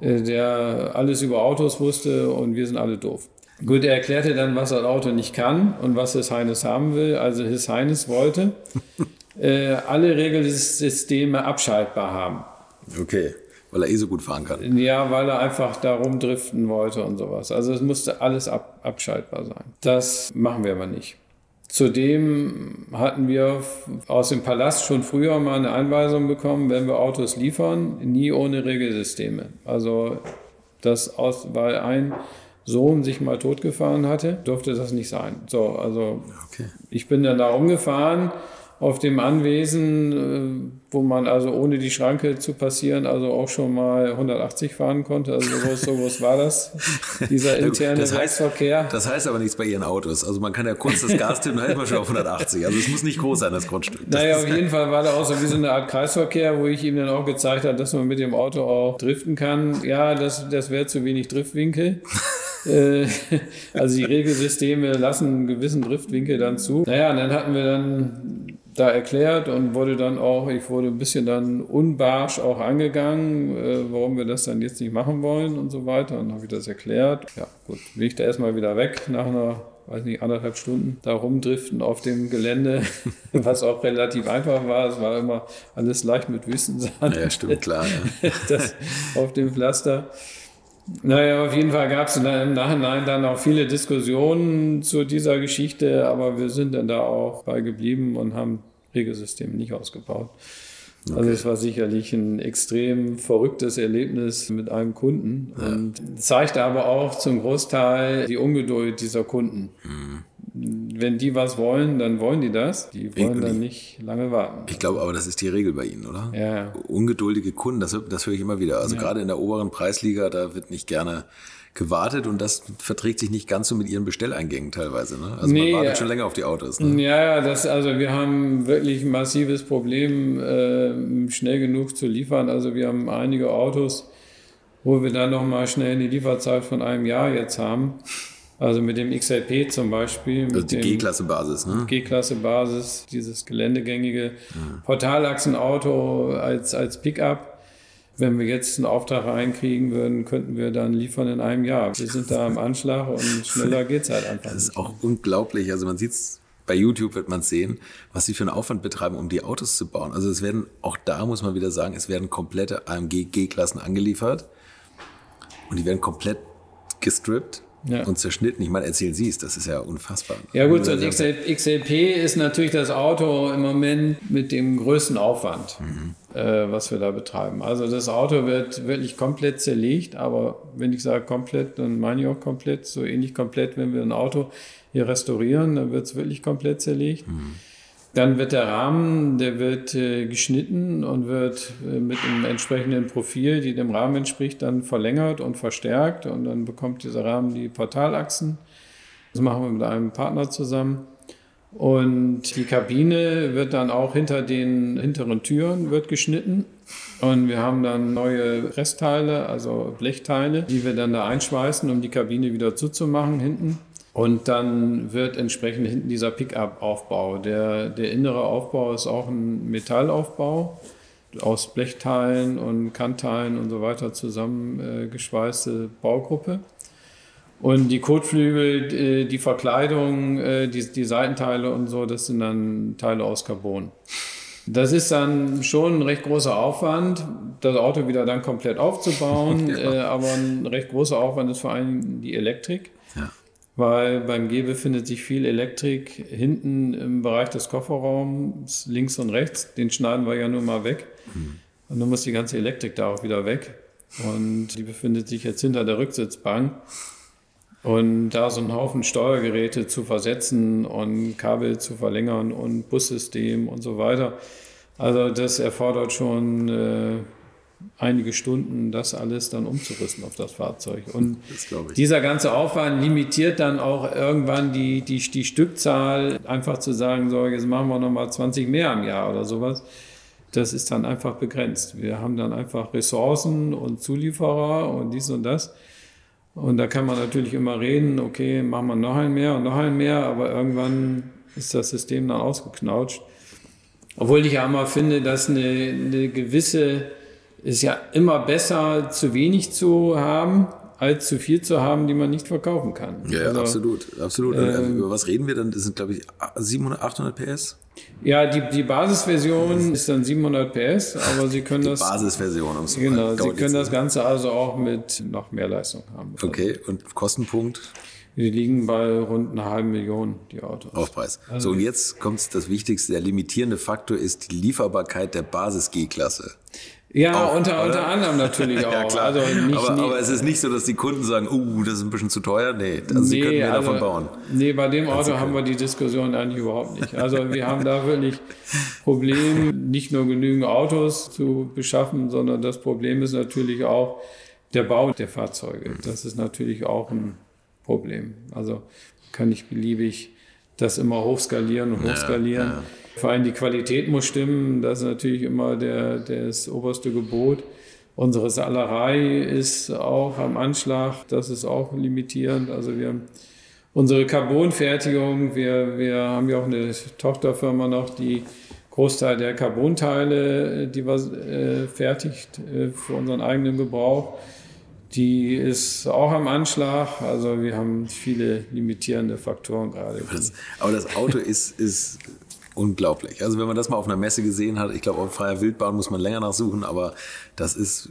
äh, der alles über Autos wusste und wir sind alle doof. Gut, er erklärte dann, was das Auto nicht kann und was His Highness haben will. Also His Highness wollte *laughs* äh, alle Regelsysteme abschaltbar haben. Okay, weil er eh so gut fahren kann. Ja, weil er einfach da rumdriften wollte und sowas. Also es musste alles ab, abschaltbar sein. Das machen wir aber nicht. Zudem hatten wir aus dem Palast schon früher mal eine Einweisung bekommen, wenn wir Autos liefern, nie ohne Regelsysteme. Also das aus, weil ein Sohn sich mal totgefahren hatte, durfte das nicht sein. So, also Okay. ich bin dann da rumgefahren auf dem Anwesen, äh, wo man also ohne die Schranke zu passieren, also auch schon mal 180 fahren konnte. Also so groß, so groß war das, dieser interne Das heißt- Rechtsverkehr. Das heißt aber nichts bei Ihren Autos. Also man kann ja kurz das Gas tippen, dann ist man schon auf 180. Also es muss nicht groß sein, das Grundstück. Das Naja, auf jeden Fall war da auch so wie so eine Art Kreisverkehr, wo ich ihm dann auch gezeigt habe, dass man mit dem Auto auch driften kann. Ja, das, das wäre zu wenig Driftwinkel. *laughs* Äh, *laughs* also die Regelsysteme lassen einen gewissen Driftwinkel dann zu. Naja, und dann hatten wir dann da erklärt und wurde dann auch, ich wurde ein bisschen dann unbarsch auch angegangen, äh, warum wir das dann jetzt nicht machen wollen und so weiter. Und habe ich das erklärt. Ja, gut, bin ich da erstmal wieder weg nach einer weiß nicht, anderthalb Stunden da rumdriften auf dem Gelände, *laughs* was auch relativ einfach war. Es war immer alles leicht mit Wüstensand. Ja, stimmt, klar. Ja. *laughs* das auf dem Pflaster. Naja, auf jeden Fall gab es im Nachhinein dann auch viele Diskussionen zu dieser Geschichte, aber wir sind dann da auch bei geblieben und haben Regelsystem nicht ausgebaut. Also okay. Also es war sicherlich ein extrem verrücktes Erlebnis mit einem Kunden ja. und zeigt aber auch zum Großteil die Ungeduld dieser Kunden. Mhm. Wenn die was wollen, dann wollen die das. Die wollen dann nicht lange warten. Ich glaube aber, das ist die Regel bei Ihnen, oder? Ja. Ungeduldige Kunden, das, das höre ich immer wieder. Also ja. gerade in der oberen Preisliga, da wird nicht gerne gewartet und das verträgt sich nicht ganz so mit ihren Bestelleingängen teilweise. Ne? Also nee, man wartet schon länger auf die Autos. Ne? Ja, das, also wir haben wirklich ein massives Problem, äh, schnell genug zu liefern. Also wir haben einige Autos, wo wir dann nochmal schnell eine Lieferzeit von einem Jahr jetzt haben. Also mit dem XLP zum Beispiel. Also die G-Klasse-Basis, ne? G-Klasse-Basis, dieses geländegängige ja. Portalachsenauto als, als Pickup. Wenn wir jetzt einen Auftrag reinkriegen würden, könnten wir dann liefern in einem Jahr. Wir sind da am Anschlag und *laughs* schneller geht es halt einfach. Das ist auch unglaublich. Also man sieht es bei YouTube wird man sehen, was sie für einen Aufwand betreiben, um die Autos zu bauen. Also es werden, auch da muss man wieder sagen, es werden komplette AMG G-Klassen angeliefert und die werden komplett gestrippt ja. und zerschnitten. Ich meine, erzählen Sie es, das ist ja unfassbar. Ja gut, und XL, XLP ist natürlich das Auto im Moment mit dem größten Aufwand, mhm. äh, was wir da betreiben. Also das Auto wird wirklich komplett zerlegt, aber wenn ich sage komplett, dann meine ich auch komplett, so ähnlich komplett, wenn wir ein Auto hier restaurieren, dann wird es wirklich komplett zerlegt. Mhm. Dann wird der Rahmen, der wird äh, geschnitten und wird äh, mit einem entsprechenden Profil, die dem Rahmen entspricht, dann verlängert und verstärkt. Und dann bekommt dieser Rahmen die Portalachsen. Das machen wir mit einem Partner zusammen. Und die Kabine wird dann auch hinter den hinteren Türen wird geschnitten. Und wir haben dann neue Restteile, also Blechteile, die wir dann da einschweißen, um die Kabine wieder zuzumachen hinten. Und dann wird entsprechend hinten dieser Pickup-Aufbau. Der, der innere Aufbau ist auch ein Metallaufbau aus Blechteilen und Kantteilen und so weiter zusammengeschweißte äh, Baugruppe. Und die Kotflügel, äh, die Verkleidung, äh, die, die Seitenteile und so, das sind dann Teile aus Carbon. Das ist dann schon ein recht großer Aufwand, das Auto wieder dann komplett aufzubauen. *laughs* ja. äh, aber ein recht großer Aufwand ist vor allem die Elektrik. Weil beim G befindet sich viel Elektrik hinten im Bereich des Kofferraums, links und rechts. Den schneiden wir ja nur mal weg. Mhm. Und dann muss die ganze Elektrik da auch wieder weg. Und die befindet sich jetzt hinter der Rücksitzbank. Und da so einen Haufen Steuergeräte zu versetzen und Kabel zu verlängern und Bussystem und so weiter. Also das erfordert schon äh, einige Stunden, das alles dann umzurüsten auf das Fahrzeug. Und das dieser ganze Aufwand limitiert dann auch irgendwann die, die, die Stückzahl, einfach zu sagen, so, jetzt machen wir nochmal 20 mehr im Jahr oder sowas. Das ist dann einfach begrenzt. Wir haben dann einfach Ressourcen und Zulieferer und dies und das. Und da kann man natürlich immer reden, okay, machen wir noch ein mehr und noch ein mehr, aber irgendwann ist das System dann ausgeknautscht. Obwohl ich ja immer finde, dass eine, eine gewisse ist ja immer besser, zu wenig zu haben, als zu viel zu haben, die man nicht verkaufen kann. Ja, also, absolut, absolut. Ähm, Über was reden wir dann? Das sind, glaube ich, 700, 800 PS? Ja, die, die Basisversion ist dann 700 PS, aber Sie können die das. Basisversion, um Genau, Sie können das Ganze also auch mit noch mehr Leistung haben. Okay, und Kostenpunkt? Die liegen bei rund einer halben Million, die Autos. Aufpreis. Also so, und jetzt kommt das Wichtigste. Der limitierende Faktor ist die Lieferbarkeit der Basis-G-Klasse. Ja, auch, unter, unter anderem natürlich *laughs* auch. ja, klar. Also nicht, aber, aber, es ist nicht so, dass die Kunden sagen, uh, das ist ein bisschen zu teuer. Nee, also nee, sie können mehr also, davon bauen. Nee, bei dem Auto haben wir die Diskussion eigentlich überhaupt nicht. Also wir haben da wirklich Probleme, nicht nur genügend Autos zu beschaffen, sondern das Problem ist natürlich auch der Bau der Fahrzeuge. Das ist natürlich auch ein Problem. Also kann ich beliebig das immer hochskalieren und hochskalieren. Ja, ja. Vor allem die Qualität muss stimmen. Das ist natürlich immer der, das oberste Gebot. Unsere Salerei ist auch am Anschlag. Das ist auch limitierend. Also wir unsere Carbonfertigung. Wir, wir haben ja auch eine Tochterfirma noch, die Großteil der Carbonteile, die wir äh, fertigt äh, für unseren eigenen Gebrauch. Die ist auch am Anschlag. Also wir haben viele limitierende Faktoren gerade. Das, aber das Auto ist, ist unglaublich. Also wenn man das mal auf einer Messe gesehen hat, ich glaube, auf freier Wildbahn muss man länger nachsuchen, aber das ist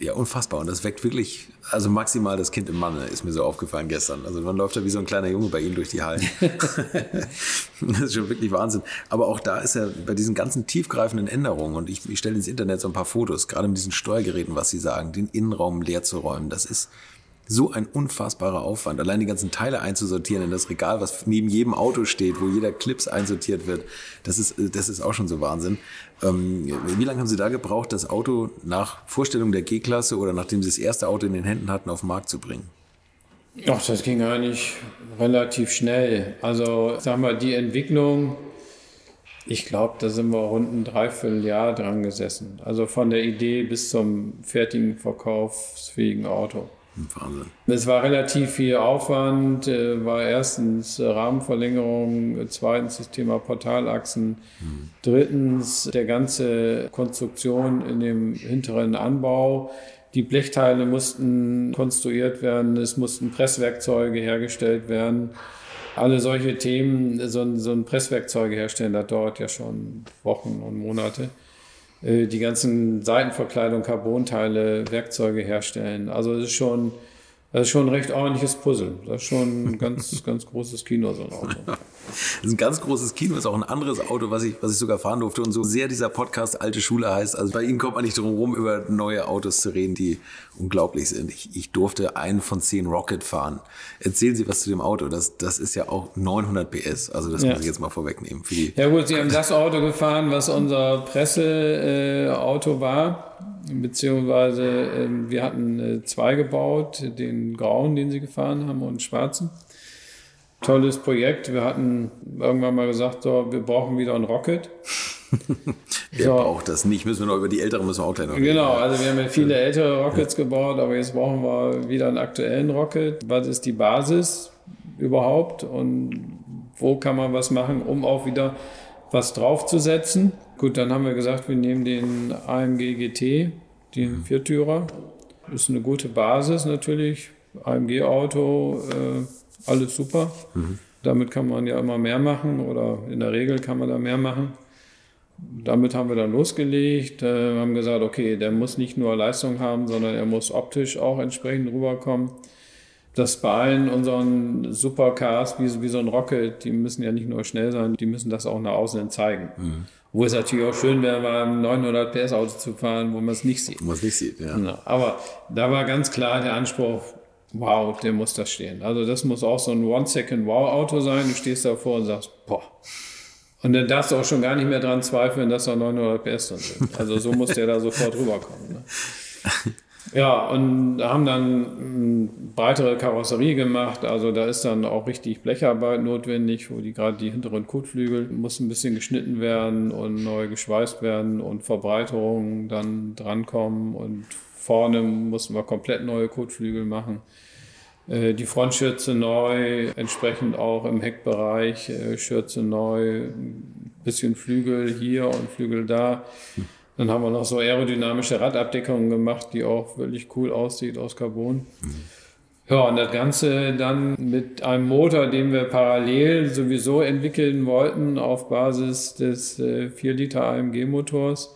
ja unfassbar. Und das weckt wirklich, also maximal das Kind im Mann, ist mir so aufgefallen gestern. Also man läuft da wie so ein kleiner Junge bei ihm durch die Hallen. *laughs* *laughs* das ist schon wirklich Wahnsinn. Aber auch da ist ja bei diesen ganzen tiefgreifenden Änderungen, und ich, ich stelle ins Internet so ein paar Fotos, gerade mit diesen Steuergeräten, was sie sagen, den Innenraum leer zu räumen, das ist so ein unfassbarer Aufwand. Allein die ganzen Teile einzusortieren in das Regal, was neben jedem Auto steht, wo jeder Clips einsortiert wird, das ist, das ist auch schon so Wahnsinn. Ähm, wie lange haben Sie da gebraucht, das Auto nach Vorstellung der G-Klasse oder nachdem Sie das erste Auto in den Händen hatten, auf den Markt zu bringen? Ach, das ging eigentlich relativ schnell. Also, sag mal, die Entwicklung, ich glaube, da sind wir rund ein Dreivierteljahr dran gesessen. Also von der Idee bis zum fertigen verkaufsfähigen Auto. Wahnsinn. Es war relativ viel Aufwand, äh, war erstens Rahmenverlängerung, zweitens das Thema Portalachsen, mhm. drittens der ganze Konstruktion in dem hinteren Anbau. Die Blechteile mussten konstruiert werden, es mussten Presswerkzeuge hergestellt werden. Alle solche Themen, so ein, so ein Presswerkzeuge herstellen, das dauert ja schon Wochen und Monate. Äh, die ganzen Seitenverkleidung, Carbonteile, Werkzeuge herstellen. Also es ist schon, das ist schon ein recht ordentliches Puzzle. Das ist schon ein *laughs* ganz, ganz großes Kino, so ein Auto. *laughs* Das ist ein ganz großes Kino, ist auch ein anderes Auto, was ich, was ich sogar fahren durfte. Und so sehr dieser Podcast Alte Schule heißt, also bei Ihnen kommt man nicht drum herum, über neue Autos zu reden, die unglaublich sind. Ich, ich durfte einen von zehn Rocket fahren. Erzählen Sie was zu dem Auto. Das, das ist ja auch 900 PS. Also das ja. muss ich jetzt mal vorwegnehmen. Für die ja gut, Sie haben das Auto gefahren, was unser Presseauto äh, war. Beziehungsweise äh, wir hatten äh, zwei gebaut, den grauen, den Sie gefahren haben, und einen schwarzen tolles Projekt. Wir hatten irgendwann mal gesagt, so, wir brauchen wieder ein Rocket. *laughs* Wer so. braucht das nicht? Müssen wir noch über die älteren müssen wir auch gleich noch Genau, also wir haben ja viele ältere Rockets gebaut, aber jetzt brauchen wir wieder einen aktuellen Rocket. Was ist die Basis überhaupt und wo kann man was machen, um auch wieder was draufzusetzen? Gut, dann haben wir gesagt, wir nehmen den AMG GT, den mhm. Viertürer. Ist eine gute Basis natürlich. AMG-Auto, äh, alles super. Mhm. Damit kann man ja immer mehr machen oder in der Regel kann man da mehr machen. Damit haben wir dann losgelegt, äh, haben gesagt, okay, der muss nicht nur Leistung haben, sondern er muss optisch auch entsprechend rüberkommen. Das bei allen unseren Supercars, wie, wie so ein Rocket, die müssen ja nicht nur schnell sein, die müssen das auch nach außen zeigen. Mhm. Wo es natürlich auch schön wäre, mal ein 900 PS Auto zu fahren, wo man es nicht sieht. Wo man es nicht sieht, ja. Genau. Aber da war ganz klar der Anspruch, wow, der muss da stehen. Also das muss auch so ein One-Second-Wow-Auto sein. Du stehst davor und sagst, boah. Und dann darfst du auch schon gar nicht mehr dran zweifeln, dass da 900 PS drin sind. Also so muss der da sofort rüberkommen. Ne? *laughs* Ja, und haben dann breitere Karosserie gemacht. Also da ist dann auch richtig Blecharbeit notwendig, wo die gerade die hinteren Kotflügel muss ein bisschen geschnitten werden und neu geschweißt werden und Verbreiterungen dann drankommen und Vorne mussten wir komplett neue Kotflügel machen. Äh, die Frontschürze neu, entsprechend auch im Heckbereich, äh, Schürze neu, bisschen Flügel hier und Flügel da. Dann haben wir noch so aerodynamische Radabdeckungen gemacht, die auch wirklich cool aussieht aus Carbon. Ja, und das Ganze dann mit einem Motor, den wir parallel sowieso entwickeln wollten auf Basis des 4-Liter äh, AMG-Motors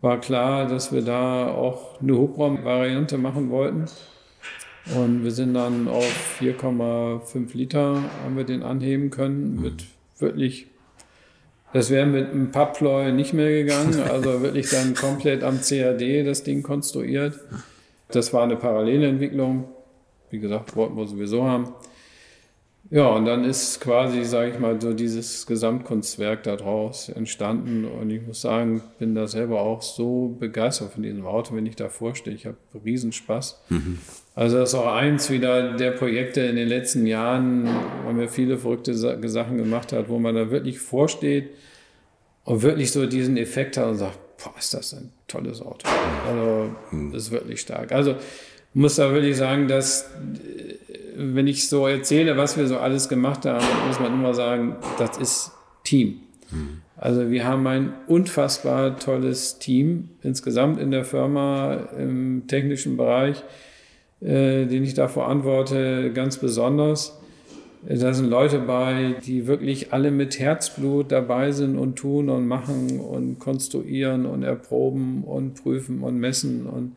war klar, dass wir da auch eine Hubraumvariante machen wollten. Und wir sind dann auf 4,5 Liter haben wir den anheben können mhm. mit wirklich, das wäre mit einem Papploi nicht mehr gegangen, *laughs* also wirklich dann komplett am CAD das Ding konstruiert. Das war eine Parallelentwicklung. Wie gesagt, wollten wir sowieso haben. Ja, und dann ist quasi, sage ich mal, so dieses Gesamtkunstwerk daraus entstanden. Und ich muss sagen, bin da selber auch so begeistert von diesem Auto, wenn ich davor stehe. Ich habe Riesenspaß. Mhm. Also das ist auch eins wieder der Projekte in den letzten Jahren, wo man viele verrückte Sachen gemacht hat, wo man da wirklich vorsteht und wirklich so diesen Effekt hat und sagt, boah, ist das ein tolles Auto. Also mhm. ist wirklich stark. Also muss da wirklich sagen, dass wenn ich so erzähle, was wir so alles gemacht haben, muss man immer sagen, das ist Team. Mhm. Also wir haben ein unfassbar tolles Team insgesamt in der Firma im technischen Bereich. Äh, den ich da verantworte, ganz besonders. Da sind Leute bei, die wirklich alle mit Herzblut dabei sind und tun und machen und konstruieren und erproben und prüfen und messen. Und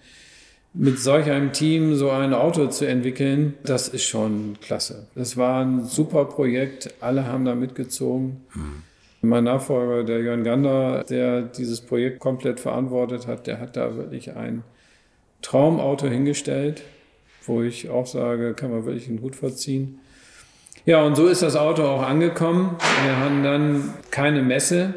mit solch einem Team so ein Auto zu entwickeln, das ist schon klasse. Das war ein super Projekt. Alle haben da mitgezogen. Mhm. Mein Nachfolger, der Jörn Gander, der dieses Projekt komplett verantwortet hat, der hat da wirklich ein Traumauto hingestellt, wo ich auch sage, kann man wirklich einen Hut verziehen. Ja, und so ist das Auto auch angekommen. Wir haben dann keine Messe,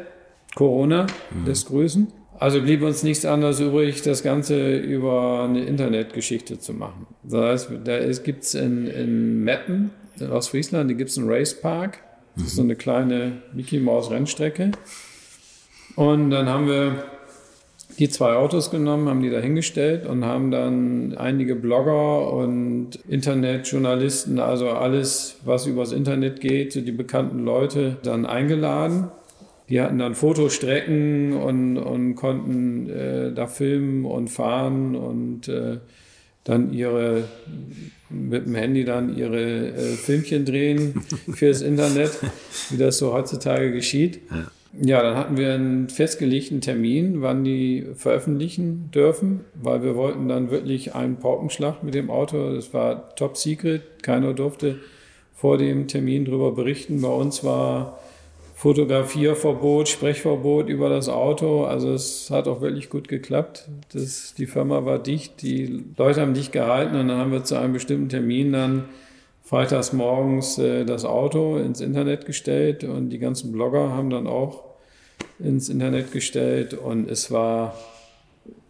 Corona mhm. lässt grüßen. Also blieb uns nichts anderes übrig, das Ganze über eine Internetgeschichte zu machen. Das heißt, da gibt es in, in Meppen, in Ostfriesland, da gibt es einen Racepark. Das ist so eine kleine Mickey Maus Rennstrecke. Und dann haben wir die zwei Autos genommen, haben die dahingestellt und haben dann einige Blogger und Internetjournalisten, also alles, was übers Internet geht, die bekannten Leute dann eingeladen. Die hatten dann Fotostrecken und, und konnten äh, da filmen und fahren und äh, dann ihre mit dem Handy dann ihre äh, Filmchen drehen *laughs* fürs Internet, wie das so heutzutage geschieht. Ja. Ja, dann hatten wir einen festgelegten Termin, wann die veröffentlichen dürfen, weil wir wollten dann wirklich einen Paukenschlag mit dem Auto. Das war top secret. Keiner durfte vor dem Termin darüber berichten. Bei uns war Fotografierverbot, Sprechverbot über das Auto. Also es hat auch wirklich gut geklappt. Das, die Firma war dicht, die Leute haben dicht gehalten und dann haben wir zu einem bestimmten Termin dann freitags morgens äh, das Auto ins Internet gestellt und die ganzen Blogger haben dann auch ins Internet gestellt und es war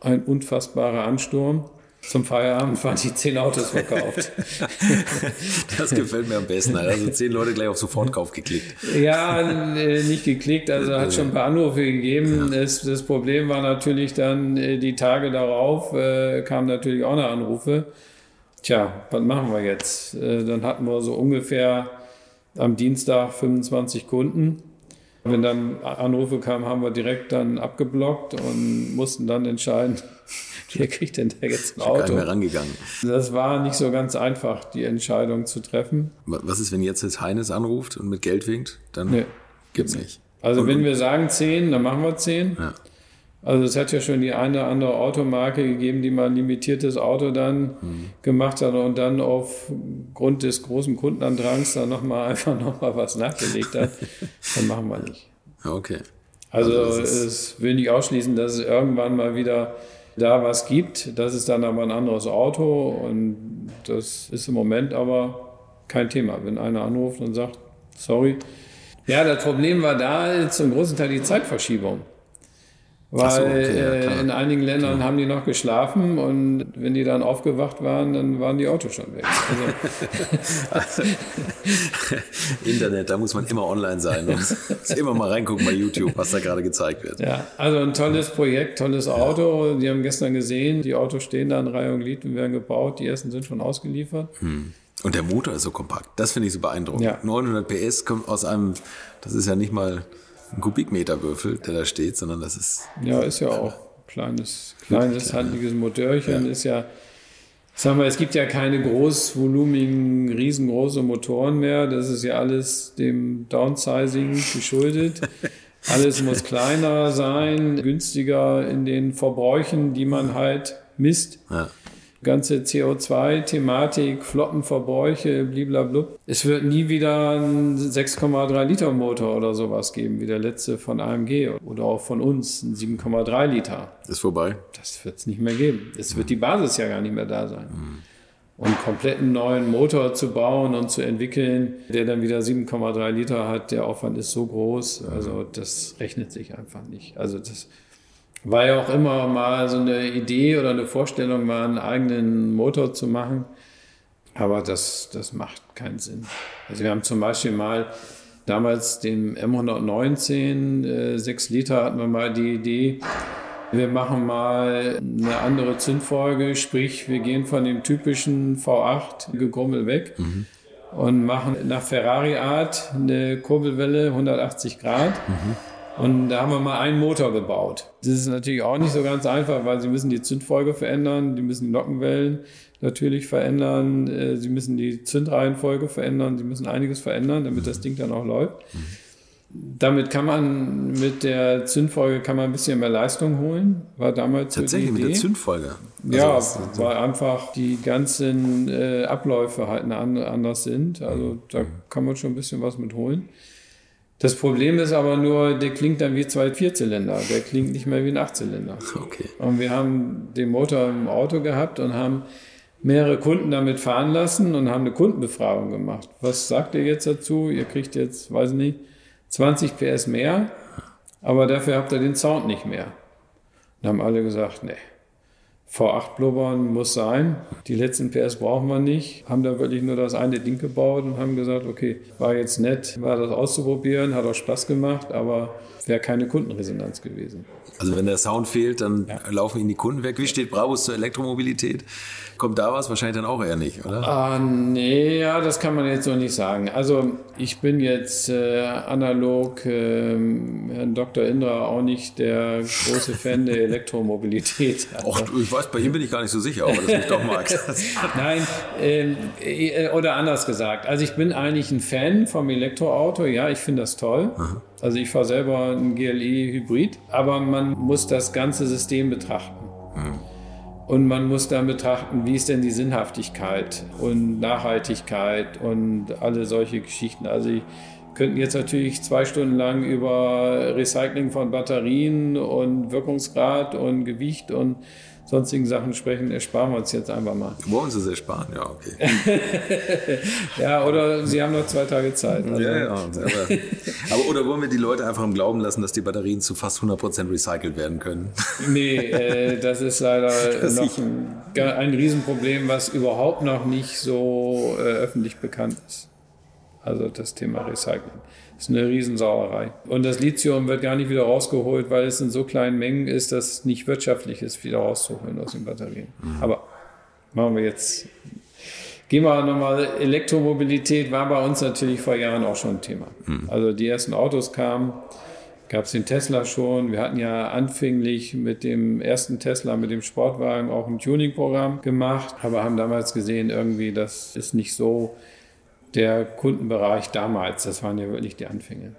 ein unfassbarer Ansturm. Zum Feierabend waren die zehn Autos verkauft. *laughs* Das gefällt mir am besten. Also zehn Leute gleich auf Sofortkauf geklickt. Ja, äh, nicht geklickt, also hat schon ein paar Anrufe gegeben. Ja. Das, das, Problem war natürlich dann, äh, die Tage darauf äh, kamen natürlich auch noch Anrufe. Tja, was machen wir jetzt? Dann hatten wir so ungefähr am Dienstag 25 Kunden wenn dann Anrufe kamen, haben wir direkt dann abgeblockt und mussten dann entscheiden, *laughs* wer kriegt denn da jetzt ein Auto? Ich bin mehr rangegangen. Das war nicht so ganz einfach, die Entscheidung zu treffen. Was ist, wenn jetzt jetzt Heines anruft und mit Geld winkt? Dann nee, gibt's nicht. Also und, wenn wir sagen 10, dann machen wir 10. Ja. Also es hat ja schon die eine oder andere Automarke gegeben, die mal ein limitiertes Auto dann mhm. gemacht hat und dann aufgrund des großen Kundenandrangs dann nochmal *laughs* einfach nochmal was nachgelegt hat. dann machen wir nicht. Okay. Also, also es will nicht ausschließen, dass es irgendwann mal wieder da was gibt. Das ist dann aber ein anderes Auto und das ist im Moment aber kein Thema. Wenn einer anruft und sagt, sorry. Ja, das Problem war da zum großen Teil die Zeitverschiebung. Weil so, okay, ja, in einigen Ländern klar. haben die noch geschlafen und wenn die dann aufgewacht waren, dann waren die Autos schon weg. Also. *laughs* Internet, da muss man immer online sein. Muss *laughs* immer mal reingucken bei YouTube, was da gerade gezeigt wird. Ja, also ein tolles Projekt, tolles Auto. Die haben gestern gesehen, die Autos stehen da in Reihe und Glied und werden gebaut. Die ersten sind schon ausgeliefert. Hm. Und der Motor ist so kompakt. Das finde ich so beeindruckend. Ja. 900 PS kommt aus einem, das ist ja nicht mal ein Kubikmeterwürfel, der da steht, sondern das ist. Ja, ist ja auch kleines, kleines, handliches Motörchen. Ja. Ist ja, sagen wir, es gibt ja keine großvolumigen, riesengroße Motoren mehr. Das ist ja alles dem Downsizing geschuldet. *laughs* Alles muss kleiner sein, günstiger in den Verbräuchen, die man halt misst. Ja ganze CO2-Thematik, Flottenverbräuche, bliblablub. Es wird nie wieder einen 6,3 Liter Motor oder sowas geben, wie der letzte von AMG oder auch von uns, ein 7,3 Liter. Ist vorbei. Das wird es nicht mehr geben. Es wird die Basis ja gar nicht mehr da sein. Mhm. Und einen kompletten neuen Motor zu bauen und zu entwickeln, der dann wieder 7,3 Liter hat, der Aufwand ist so groß. Also das rechnet sich einfach nicht. Also das war ja auch immer mal so eine Idee oder eine Vorstellung, mal einen eigenen Motor zu machen. Aber das, das macht keinen Sinn. Also wir haben zum Beispiel mal damals dem M119, äh, 6 Liter, hatten wir mal die Idee, wir machen mal eine andere Zündfolge, sprich wir gehen von dem typischen V8 Gegrummel weg mhm. und machen nach Ferrari-Art eine Kurbelwelle 180 Grad. Mhm Und da haben wir mal einen Motor gebaut. Das ist natürlich auch nicht so ganz einfach, weil sie müssen die Zündfolge verändern, die müssen die Nockenwellen natürlich verändern, äh, sie müssen die Zündreihenfolge verändern, sie müssen einiges verändern, damit das Ding dann auch läuft. Damit kann man mit der Zündfolge kann man ein bisschen mehr Leistung holen. War damals Tatsächlich mit der Zündfolge. Also ja, so weil einfach die ganzen äh, Abläufe halt anders sind. Also da kann man schon ein bisschen was mit holen. Das Problem ist aber nur, der klingt dann wie zwei Vierzylinder. Der klingt nicht mehr wie ein Achtzylinder. Okay. Und wir haben den Motor im Auto gehabt und haben mehrere Kunden damit fahren lassen und haben eine Kundenbefragung gemacht. Was sagt ihr jetzt dazu? Ihr kriegt jetzt, weiß ich nicht, 20 PS mehr, aber dafür habt ihr den Sound nicht mehr. Dann haben alle gesagt, nee. V8 blubbern muss sein. Die letzten PS brauchen wir nicht. Haben da wirklich nur das eine Ding gebaut und haben gesagt, okay, war jetzt nett, war das auszuprobieren, hat auch Spaß gemacht, aber wäre keine Kundenresonanz gewesen. Also wenn der Sound fehlt, dann ja. laufen Ihnen die Kunden weg. Wie steht Brabus zur Elektromobilität? Kommt da was? Wahrscheinlich dann auch eher nicht, oder? Ah, nee, ja, das kann man jetzt so nicht sagen. Also ich bin jetzt äh, analog äh, Herrn Dr. Indra auch nicht der große Fan der *laughs* Elektromobilität. Och, ich weiß, bei ihm bin ich gar nicht so sicher, aber das mich doch mag. *laughs* Nein, ähm, äh, oder anders gesagt. Also ich bin eigentlich ein Fan vom Elektroauto. Ja, ich finde das toll. Aha. Also ich fahre selber ein GLE Hybrid, aber man muss das ganze System betrachten. Mhm. Und man muss dann betrachten, wie ist denn die Sinnhaftigkeit und Nachhaltigkeit und alle solche Geschichten. Also ich könnten jetzt natürlich zwei Stunden lang über Recycling von Batterien und Wirkungsgrad und Gewicht und sonstigen Sachen sprechen, ersparen wir uns jetzt einfach mal. Wollen Sie es ersparen? Ja, okay. *laughs* ja, oder Sie haben noch zwei Tage Zeit. Also. Ja, ja. Aber, aber, oder wollen wir die Leute einfach im Glauben lassen, dass die Batterien zu fast 100% recycelt werden können? *laughs* nee, äh, das ist leider das noch ein, ein Riesenproblem, was überhaupt noch nicht so äh, öffentlich bekannt ist. Also das Thema Recycling. Das ist eine Riesensauerei. Und das Lithium wird gar nicht wieder rausgeholt, weil es in so kleinen Mengen ist, dass es nicht wirtschaftlich ist, wieder rauszuholen aus den Batterien. Mhm. Aber machen wir jetzt. Gehen wir nochmal, Elektromobilität war bei uns natürlich vor Jahren auch schon ein Thema. Mhm. Also die ersten Autos kamen, gab es den Tesla schon. Wir hatten ja anfänglich mit dem ersten Tesla, mit dem Sportwagen auch ein Tuning-Programm gemacht, aber haben damals gesehen, irgendwie, das ist nicht so der Kundenbereich damals. Das waren ja wirklich die Anfänge.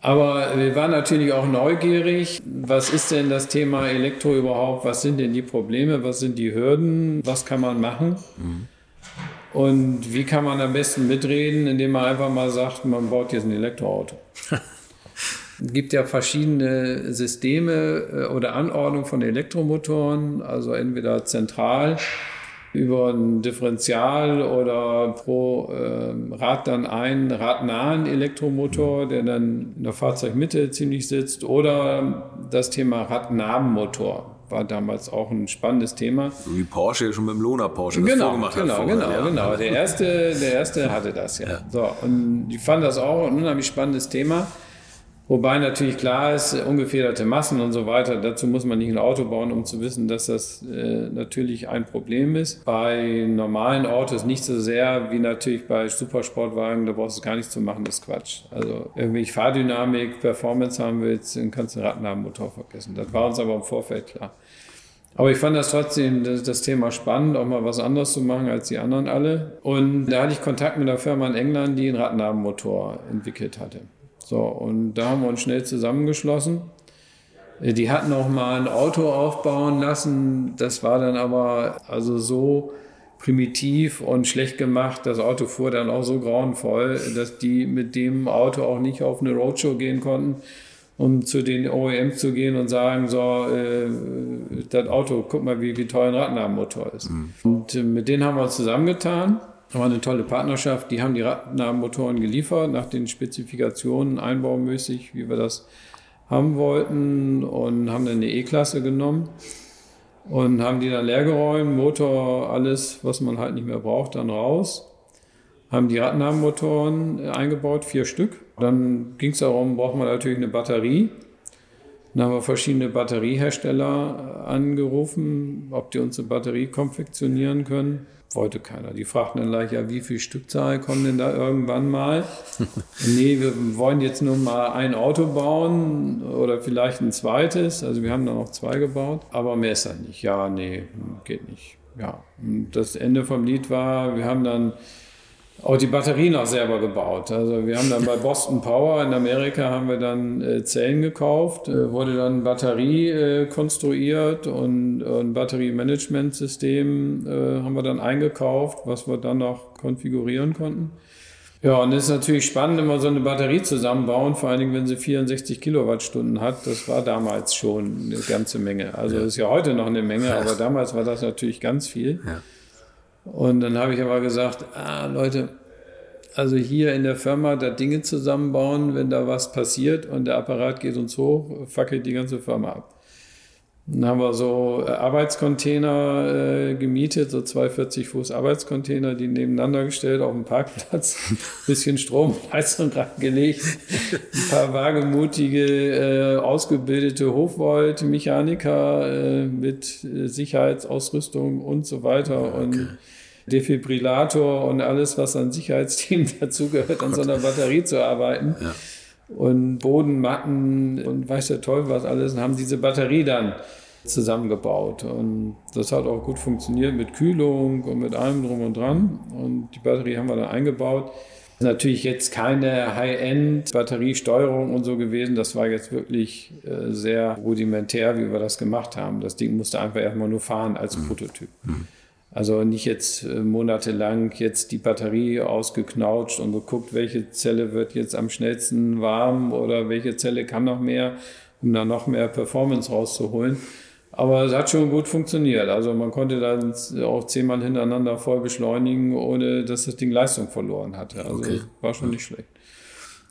Aber wir waren natürlich auch neugierig. Was ist denn das Thema Elektro überhaupt? Was sind denn die Probleme? Was sind die Hürden? Was kann man machen? Und wie kann man am besten mitreden, indem man einfach mal sagt, man baut jetzt ein Elektroauto? *laughs* Es gibt ja verschiedene Systeme äh, oder Anordnung von Elektromotoren, also entweder zentral über ein Differential oder pro äh, Rad dann einen radnahen Elektromotor, der dann in der Fahrzeugmitte ziemlich sitzt, oder das Thema Radnabenmotor war damals auch ein spannendes Thema. So wie Porsche schon mit dem Lohner Porsche das genau, vorgemacht genau, hat. Genau, genau, genau. Der erste, der erste hatte das ja. ja. So, und die fanden das auch ein unheimlich spannendes Thema. Wobei natürlich klar ist, ungefederte Massen und so weiter, dazu muss man nicht ein Auto bauen, um zu wissen, dass das äh, natürlich ein Problem ist. Bei normalen Autos nicht so sehr wie natürlich bei Supersportwagen, da brauchst du gar nichts zu machen, das ist Quatsch. Also irgendwie Fahrdynamik, Performance haben willst, dann kannst du einen Rattenhabenmotor vergessen. Das war uns aber im Vorfeld klar. Aber ich fand das trotzdem das, Thema spannend, auch mal was anderes zu machen als die anderen alle. Und da hatte ich Kontakt mit einer Firma in England, die einen Rattenhabenmotor entwickelt hatte. So, und da haben wir uns schnell zusammengeschlossen. Äh, die hatten auch mal ein Auto aufbauen lassen. Das war dann aber also so primitiv und schlecht gemacht. Das Auto fuhr dann auch so grauenvoll, dass die mit dem Auto auch nicht auf eine Roadshow gehen konnten, um zu den OEMs zu gehen und sagen, so, äh, das Auto, guck mal, wie, wie toll ein Radnabenmotor ist. Mhm. Und äh, mit denen haben wir uns zusammengetan das war eine tolle Partnerschaft. Die haben die Radnabenmotoren geliefert nach den Spezifikationen einbaumäßig, wie wir das haben wollten und haben dann eine E-Klasse genommen und haben die dann leer geräumt, Motor, alles, was man halt nicht mehr braucht, dann raus. Haben die Radnabenmotoren eingebaut, vier Stück. Dann ging es darum, braucht man natürlich eine Batterie. Dann haben wir verschiedene Batteriehersteller angerufen, ob die uns eine Batterie konfektionieren können. Wollte keiner. Die fragten dann gleich, ja, wie viel Stückzahl kommen denn da irgendwann mal? *laughs* nee, wir wollen jetzt nur mal ein Auto bauen oder vielleicht ein zweites. Also wir haben dann auch zwei gebaut, aber mehr ist dann nicht. Ja, nee, geht nicht. Ja, und das Ende vom Lied war, wir haben dann auch die Batterien auch selber gebaut. Also wir haben dann bei Boston Power in Amerika haben wir dann äh, Zellen gekauft, äh, wurde dann Batterie äh, konstruiert und ein Batteriemanagementsystem äh, haben wir dann eingekauft, was wir dann noch konfigurieren konnten. Ja, und es ist natürlich spannend, immer so eine Batterie zusammenbauen, vor allen Dingen, wenn sie 64 Kilowattstunden hat. Das war damals schon eine ganze Menge. Also ja. ist ja heute noch eine Menge, aber damals war das natürlich ganz viel. Ja. Und dann habe ich aber gesagt, ah, Leute, also hier in der Firma da Dinge zusammenbauen, wenn da was passiert und der Apparat geht uns hoch, fackelt die ganze Firma ab. Dann haben wir so äh, Arbeitscontainer äh, gemietet, so 240 Fuß Arbeitscontainer, die nebeneinander gestellt auf dem Parkplatz, *laughs* bisschen Stromheizung reingelegt, ein paar wagemutige, äh, ausgebildete Hochvolt-Mechaniker äh, mit äh, Sicherheitsausrüstung und so weiter okay. und Defibrillator und alles, was an Sicherheitsteam *laughs* dazugehört, an so einer Batterie zu arbeiten. Ja. Und Bodenmatten und weiß der Teufel was alles und haben diese Batterie dann zusammengebaut. Und das hat auch gut funktioniert mit Kühlung und mit allem drum und dran. Und die Batterie haben wir dann eingebaut. Natürlich jetzt keine High-End-Batteriesteuerung und so gewesen. Das war jetzt wirklich äh, sehr rudimentär, wie wir das gemacht haben. Das Ding musste einfach erstmal nur fahren als mhm. Prototyp. Mhm. Also nicht jetzt äh, monatelang jetzt die Batterie ausgeknautscht und geguckt, welche Zelle wird jetzt am schnellsten warm oder welche Zelle kann noch mehr, um da noch mehr Performance rauszuholen. Aber es hat schon gut funktioniert. Also man konnte dann auch zehnmal hintereinander voll beschleunigen, ohne dass das Ding Leistung verloren hatte. Also okay. war schon nicht schlecht.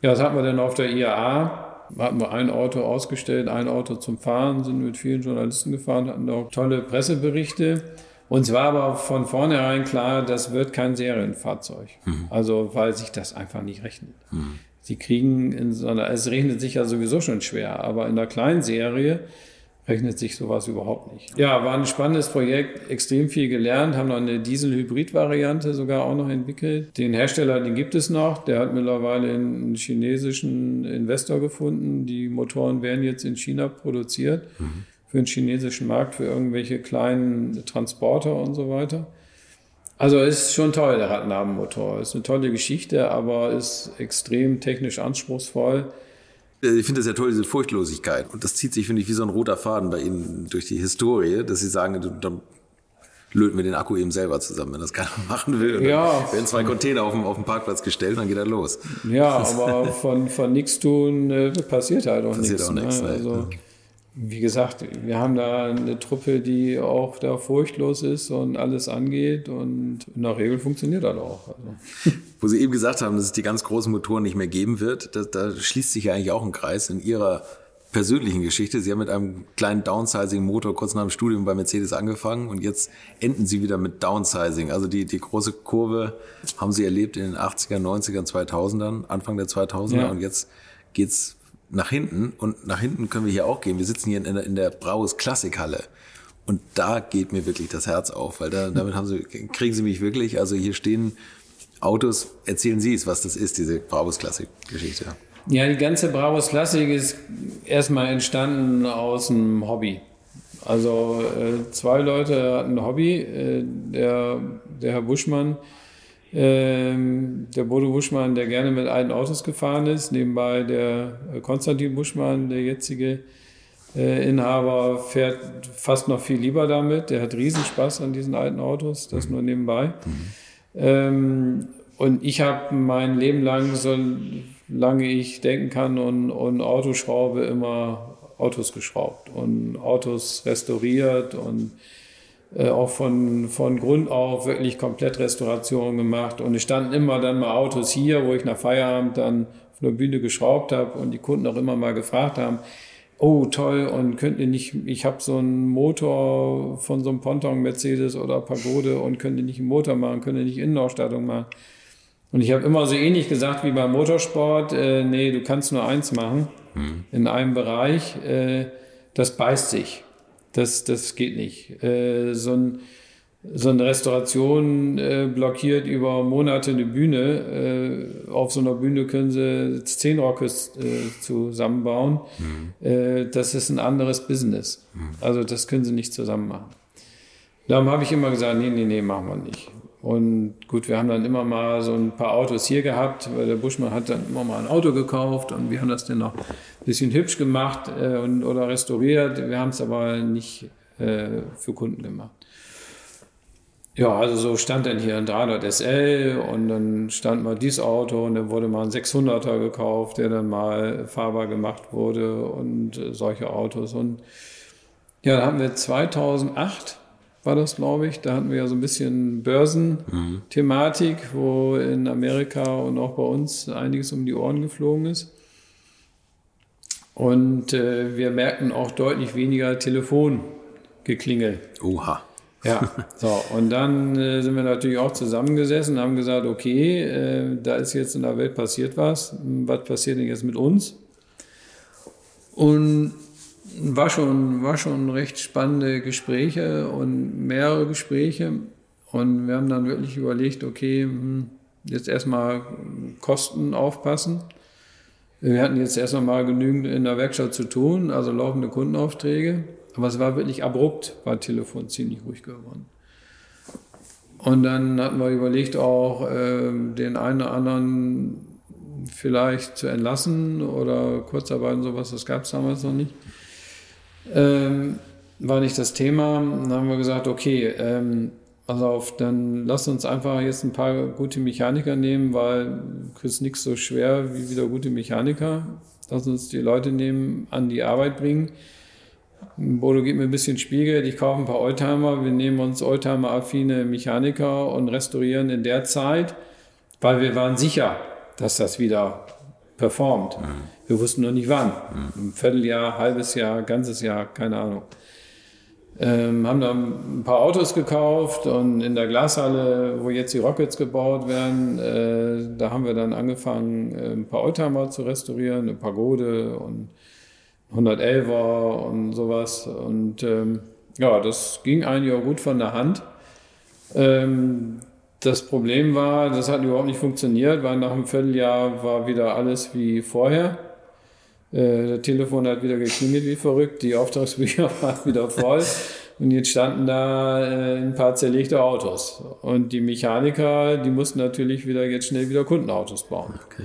Ja, das hatten wir dann auf der IAA. Hatten wir ein Auto ausgestellt, ein Auto zum Fahren, sind mit vielen Journalisten gefahren, hatten auch tolle Presseberichte. Uns war aber von vornherein klar, das wird kein Serienfahrzeug. Mhm. Also, weil sich das einfach nicht rechnet. Mhm. Sie kriegen in so einer, es rechnet sich ja sowieso schon schwer, aber in der kleinen Serie rechnet sich sowas überhaupt nicht. Ja, war ein spannendes Projekt, extrem viel gelernt, haben noch eine Diesel-Hybrid-Variante sogar auch noch entwickelt. Den Hersteller, den gibt es noch, der hat mittlerweile einen chinesischen Investor gefunden. Die Motoren werden jetzt in China produziert. Mhm für den chinesischen Markt, für irgendwelche kleinen Transporter und so weiter. Also ist schon toll, der Radnabenmotor. Ist eine tolle Geschichte, aber ist extrem technisch anspruchsvoll. Äh, ich finde das ja toll, diese Furchtlosigkeit. Und das zieht sich, finde ich, wie so ein roter Faden bei Ihnen durch die Historie, dass Sie sagen, dann löten wir den Akku eben selber zusammen, wenn das keiner *laughs* machen will. ja. werden zwei Container auf dem, auf dem Parkplatz gestellt, dann geht er los. Ja, *laughs* aber von, von nichts tun äh, passiert halt auch nichts. Passiert auch nichts. Ne? Also, wie gesagt, wir haben da eine Truppe, die auch da furchtlos ist und alles angeht und in der Regel funktioniert das auch. Also. *laughs* Wo Sie eben gesagt haben, dass es die ganz großen Motoren nicht mehr geben wird, da, da schließt sich ja eigentlich auch ein Kreis in Ihrer persönlichen Geschichte. Sie haben mit einem kleinen Downsizing-Motor kurz nach dem Studium bei Mercedes angefangen und jetzt enden Sie wieder mit Downsizing. Also die, die große Kurve haben Sie erlebt in den 80er, 90er, 2000ern, Anfang der 2000er ja. und jetzt geht's nach hinten und nach hinten können wir hier auch gehen. Wir sitzen hier in, der, in der Braues Klassikhalle und da geht mir wirklich das Herz auf, weil da, damit haben sie, kriegen sie mich wirklich. Also hier stehen Autos. Erzählen Sie es, was das ist, diese Braues Klassik-Geschichte. Ja, die ganze Braues Klassik ist erstmal entstanden aus einem Hobby. Also äh, zwei Leute hatten ein Hobby. Äh, der, der Herr Buschmann ähm, der Bodo Buschmann, der gerne mit alten Autos gefahren ist. Nebenbei der äh, Konstantin Buschmann, der jetzige äh, Inhaber, fährt fast noch viel lieber damit. Der hat Riesenspaß an diesen alten Autos, das nur nebenbei. Mhm. Ähm, und ich habe mein Leben lang, solange ich denken kann und, und Autos schraube, immer Autos geschraubt und Autos restauriert und äh, auch von, von Grund auf wirklich komplett Restauration gemacht. Und es standen immer dann mal Autos hier, wo ich nach Feierabend dann auf der Bühne geschraubt habe und die Kunden auch immer mal gefragt haben, oh toll, und könnt ihr nicht, ich habe so einen Motor von so einem Ponton Mercedes oder Pagode und könnt ihr nicht einen Motor machen, könnt ihr nicht Innenausstattung machen. Und ich habe immer so ähnlich gesagt wie beim Motorsport, äh, nee, du kannst nur eins machen, mhm. in einem Bereich, äh, das beißt sich. Das, das geht nicht. Äh, so, ein, so eine Restauration äh, blockiert über Monate eine Bühne. Äh, auf so einer Bühne können sie zehn Rockes äh, zusammenbauen. Mhm. Äh, das ist ein anderes Business. Mhm. Also das können sie nicht zusammen machen. Darum habe ich immer gesagt, nee, nee, nee, machen wir nicht. Und gut, wir haben dann immer mal so ein paar Autos hier gehabt, weil der Buschmann hat dann immer mal ein Auto gekauft und wir haben das dann noch ein bisschen hübsch gemacht äh, und, oder restauriert. Wir haben es aber nicht äh, für Kunden gemacht. Ja, also so stand dann hier ein 300 SL und dann stand mal dieses Auto und dann wurde mal ein 600er gekauft, der dann mal fahrbar gemacht wurde und solche Autos. Und ja, da haben wir 2008 war das, glaube ich. Da hatten wir ja so ein bisschen Börsenthematik, mhm. wo in Amerika und auch bei uns einiges um die Ohren geflogen ist. Und äh, wir merkten auch deutlich weniger Telefongeklingel. Oha. Ja, *laughs* so. Und dann äh, sind wir natürlich auch zusammengesessen und haben gesagt, okay, äh, da ist jetzt in der Welt passiert was. Was passiert denn jetzt mit uns? Und war schon, war schon recht spannende Gespräche und mehrere Gespräche. Und wir haben dann wirklich überlegt, okay, hm, jetzt erstmal Kosten aufpassen. Wir hatten jetzt erst mal genügend in der Werkstatt zu tun, also laufende Kundenaufträge. Aber es war wirklich abrupt, war Telefon ziemlich ruhig geworden. Und dann hatten wir überlegt, auch äh, den einen oder anderen vielleicht zu entlassen oder Kurzarbeit und sowas, das gab es damals noch nicht. Ähm, war nicht das Thema. Dann haben wir gesagt, okay, ähm, also auf, dann lass uns einfach jetzt ein paar gute Mechaniker nehmen, weil kriegst nichts so schwer wie wieder gute Mechaniker. Lass uns die Leute nehmen, an die Arbeit bringen. Bodo gibt mir ein bisschen Spiegel, ich kaufe ein paar Oldtimer, wir nehmen uns Oldtimer-affine Mechaniker und restaurieren in der Zeit, weil wir waren sicher, dass das wieder performt. Mhm. Wir wussten noch nicht wann. Mhm. Ein Vierteljahr, halbes Jahr, ganzes Jahr, keine Ahnung. Ähm, haben dann ein paar Autos gekauft und in der Glashalle, wo jetzt die Rockets gebaut werden, äh, da haben wir dann angefangen, äh, ein paar Oldtimer zu restaurieren, eine Pagode und 111er und sowas. Und ähm, ja, das ging eigentlich auch gut von der Hand. Ähm, das Problem war, das hat überhaupt nicht funktioniert, weil nach einem Vierteljahr war wieder alles wie vorher. Äh, das Telefon hat wieder geklingelt wie verrückt, die Auftragsbücher *laughs* waren wieder voll und jetzt standen da äh, ein paar zerlegte Autos. Und die Mechaniker, die mussten natürlich wieder jetzt schnell wieder Kundenautos bauen. Okay.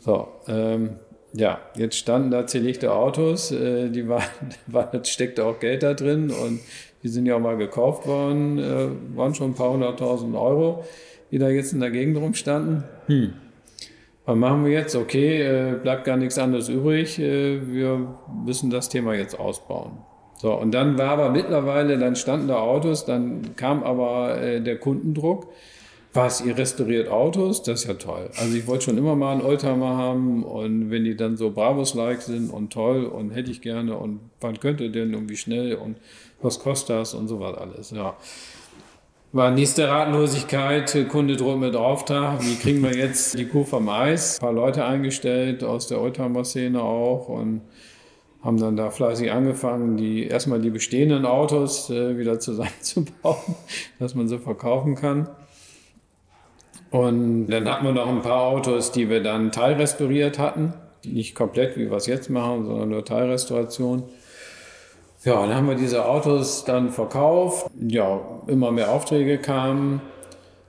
So, ähm, ja, jetzt standen da zerlegte Autos, äh, die waren, *laughs* war, steckte auch Geld da drin und die sind ja auch mal gekauft worden, äh, waren schon ein paar hunderttausend Euro, die da jetzt in der Gegend rumstanden. Hm. Was machen wir jetzt? Okay, äh, bleibt gar nichts anderes übrig. Äh, wir müssen das Thema jetzt ausbauen. So, und dann war aber mittlerweile, dann standen da Autos, dann kam aber äh, der Kundendruck. Was, ihr restauriert Autos? Das ist ja toll. Also ich wollte schon immer mal einen Oldtimer haben und wenn die dann so Bravos-like sind und toll und hätte ich gerne und wann könnt ihr denn und wie schnell und was kostet das und so was alles, ja. War nächste Ratlosigkeit, Kunde droht mit Auftrag, wie kriegen wir jetzt die Kuh vom Eis? Ein paar Leute eingestellt aus der Oldtimer-Szene auch und haben dann da fleißig angefangen, die erstmal die bestehenden Autos äh, wieder zusammenzubauen, *laughs* dass man sie verkaufen kann. Und dann hatten wir noch ein paar Autos, die wir dann teilrestauriert hatten. Nicht komplett, wie wir es jetzt machen, sondern nur Teilrestauration. Ja, dann haben wir diese Autos dann verkauft. Ja, immer mehr Aufträge kamen.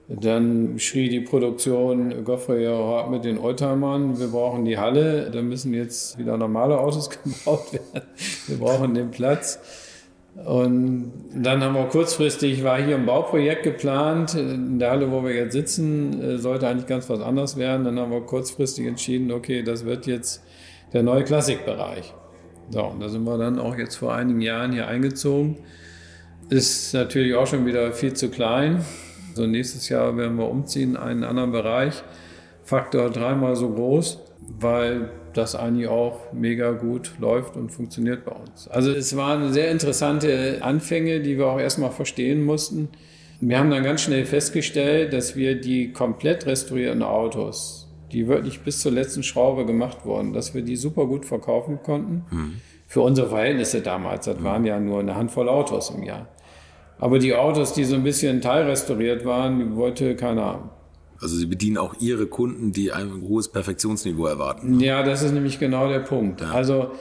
Dann schrie die Produktion, Goffrey ja, mit den Oldtimern, wir brauchen die Halle, da müssen jetzt wieder normale Autos *laughs* gebaut werden. Wir brauchen den Platz. Und dann haben wir kurzfristig, war hier ein Bauprojekt geplant. In der Halle, wo wir jetzt sitzen, äh, sollte eigentlich ganz was anderes werden. Dann haben wir kurzfristig entschieden, okay, das wird jetzt der neue Klassikbereich. So, und da sind wir dann auch jetzt vor einigen Jahren hier eingezogen. Ist natürlich auch schon wieder viel zu klein. So nächstes Jahr werden wir umziehen in einen anderen Bereich. Faktor dreimal so groß, weil das eigentlich auch mega gut läuft und funktioniert bei uns. Also es waren sehr interessante Anfänge, die wir auch erstmal verstehen mussten. Wir haben dann ganz schnell festgestellt, dass wir die komplett restaurierten Autos die wirklich bis zur letzten Schraube gemacht wurden, dass wir die super gut verkaufen konnten. Mhm. Für unsere Verhältnisse damals, das waren ja nur eine Handvoll Autos im Jahr. Aber die Autos, die so ein bisschen teilrestauriert waren, die wollte keiner haben. Also Sie bedienen auch Ihre Kunden, die ein hohes Perfektionsniveau erwarten. Ne? Ja, das ist nämlich genau der Punkt. Ja. Also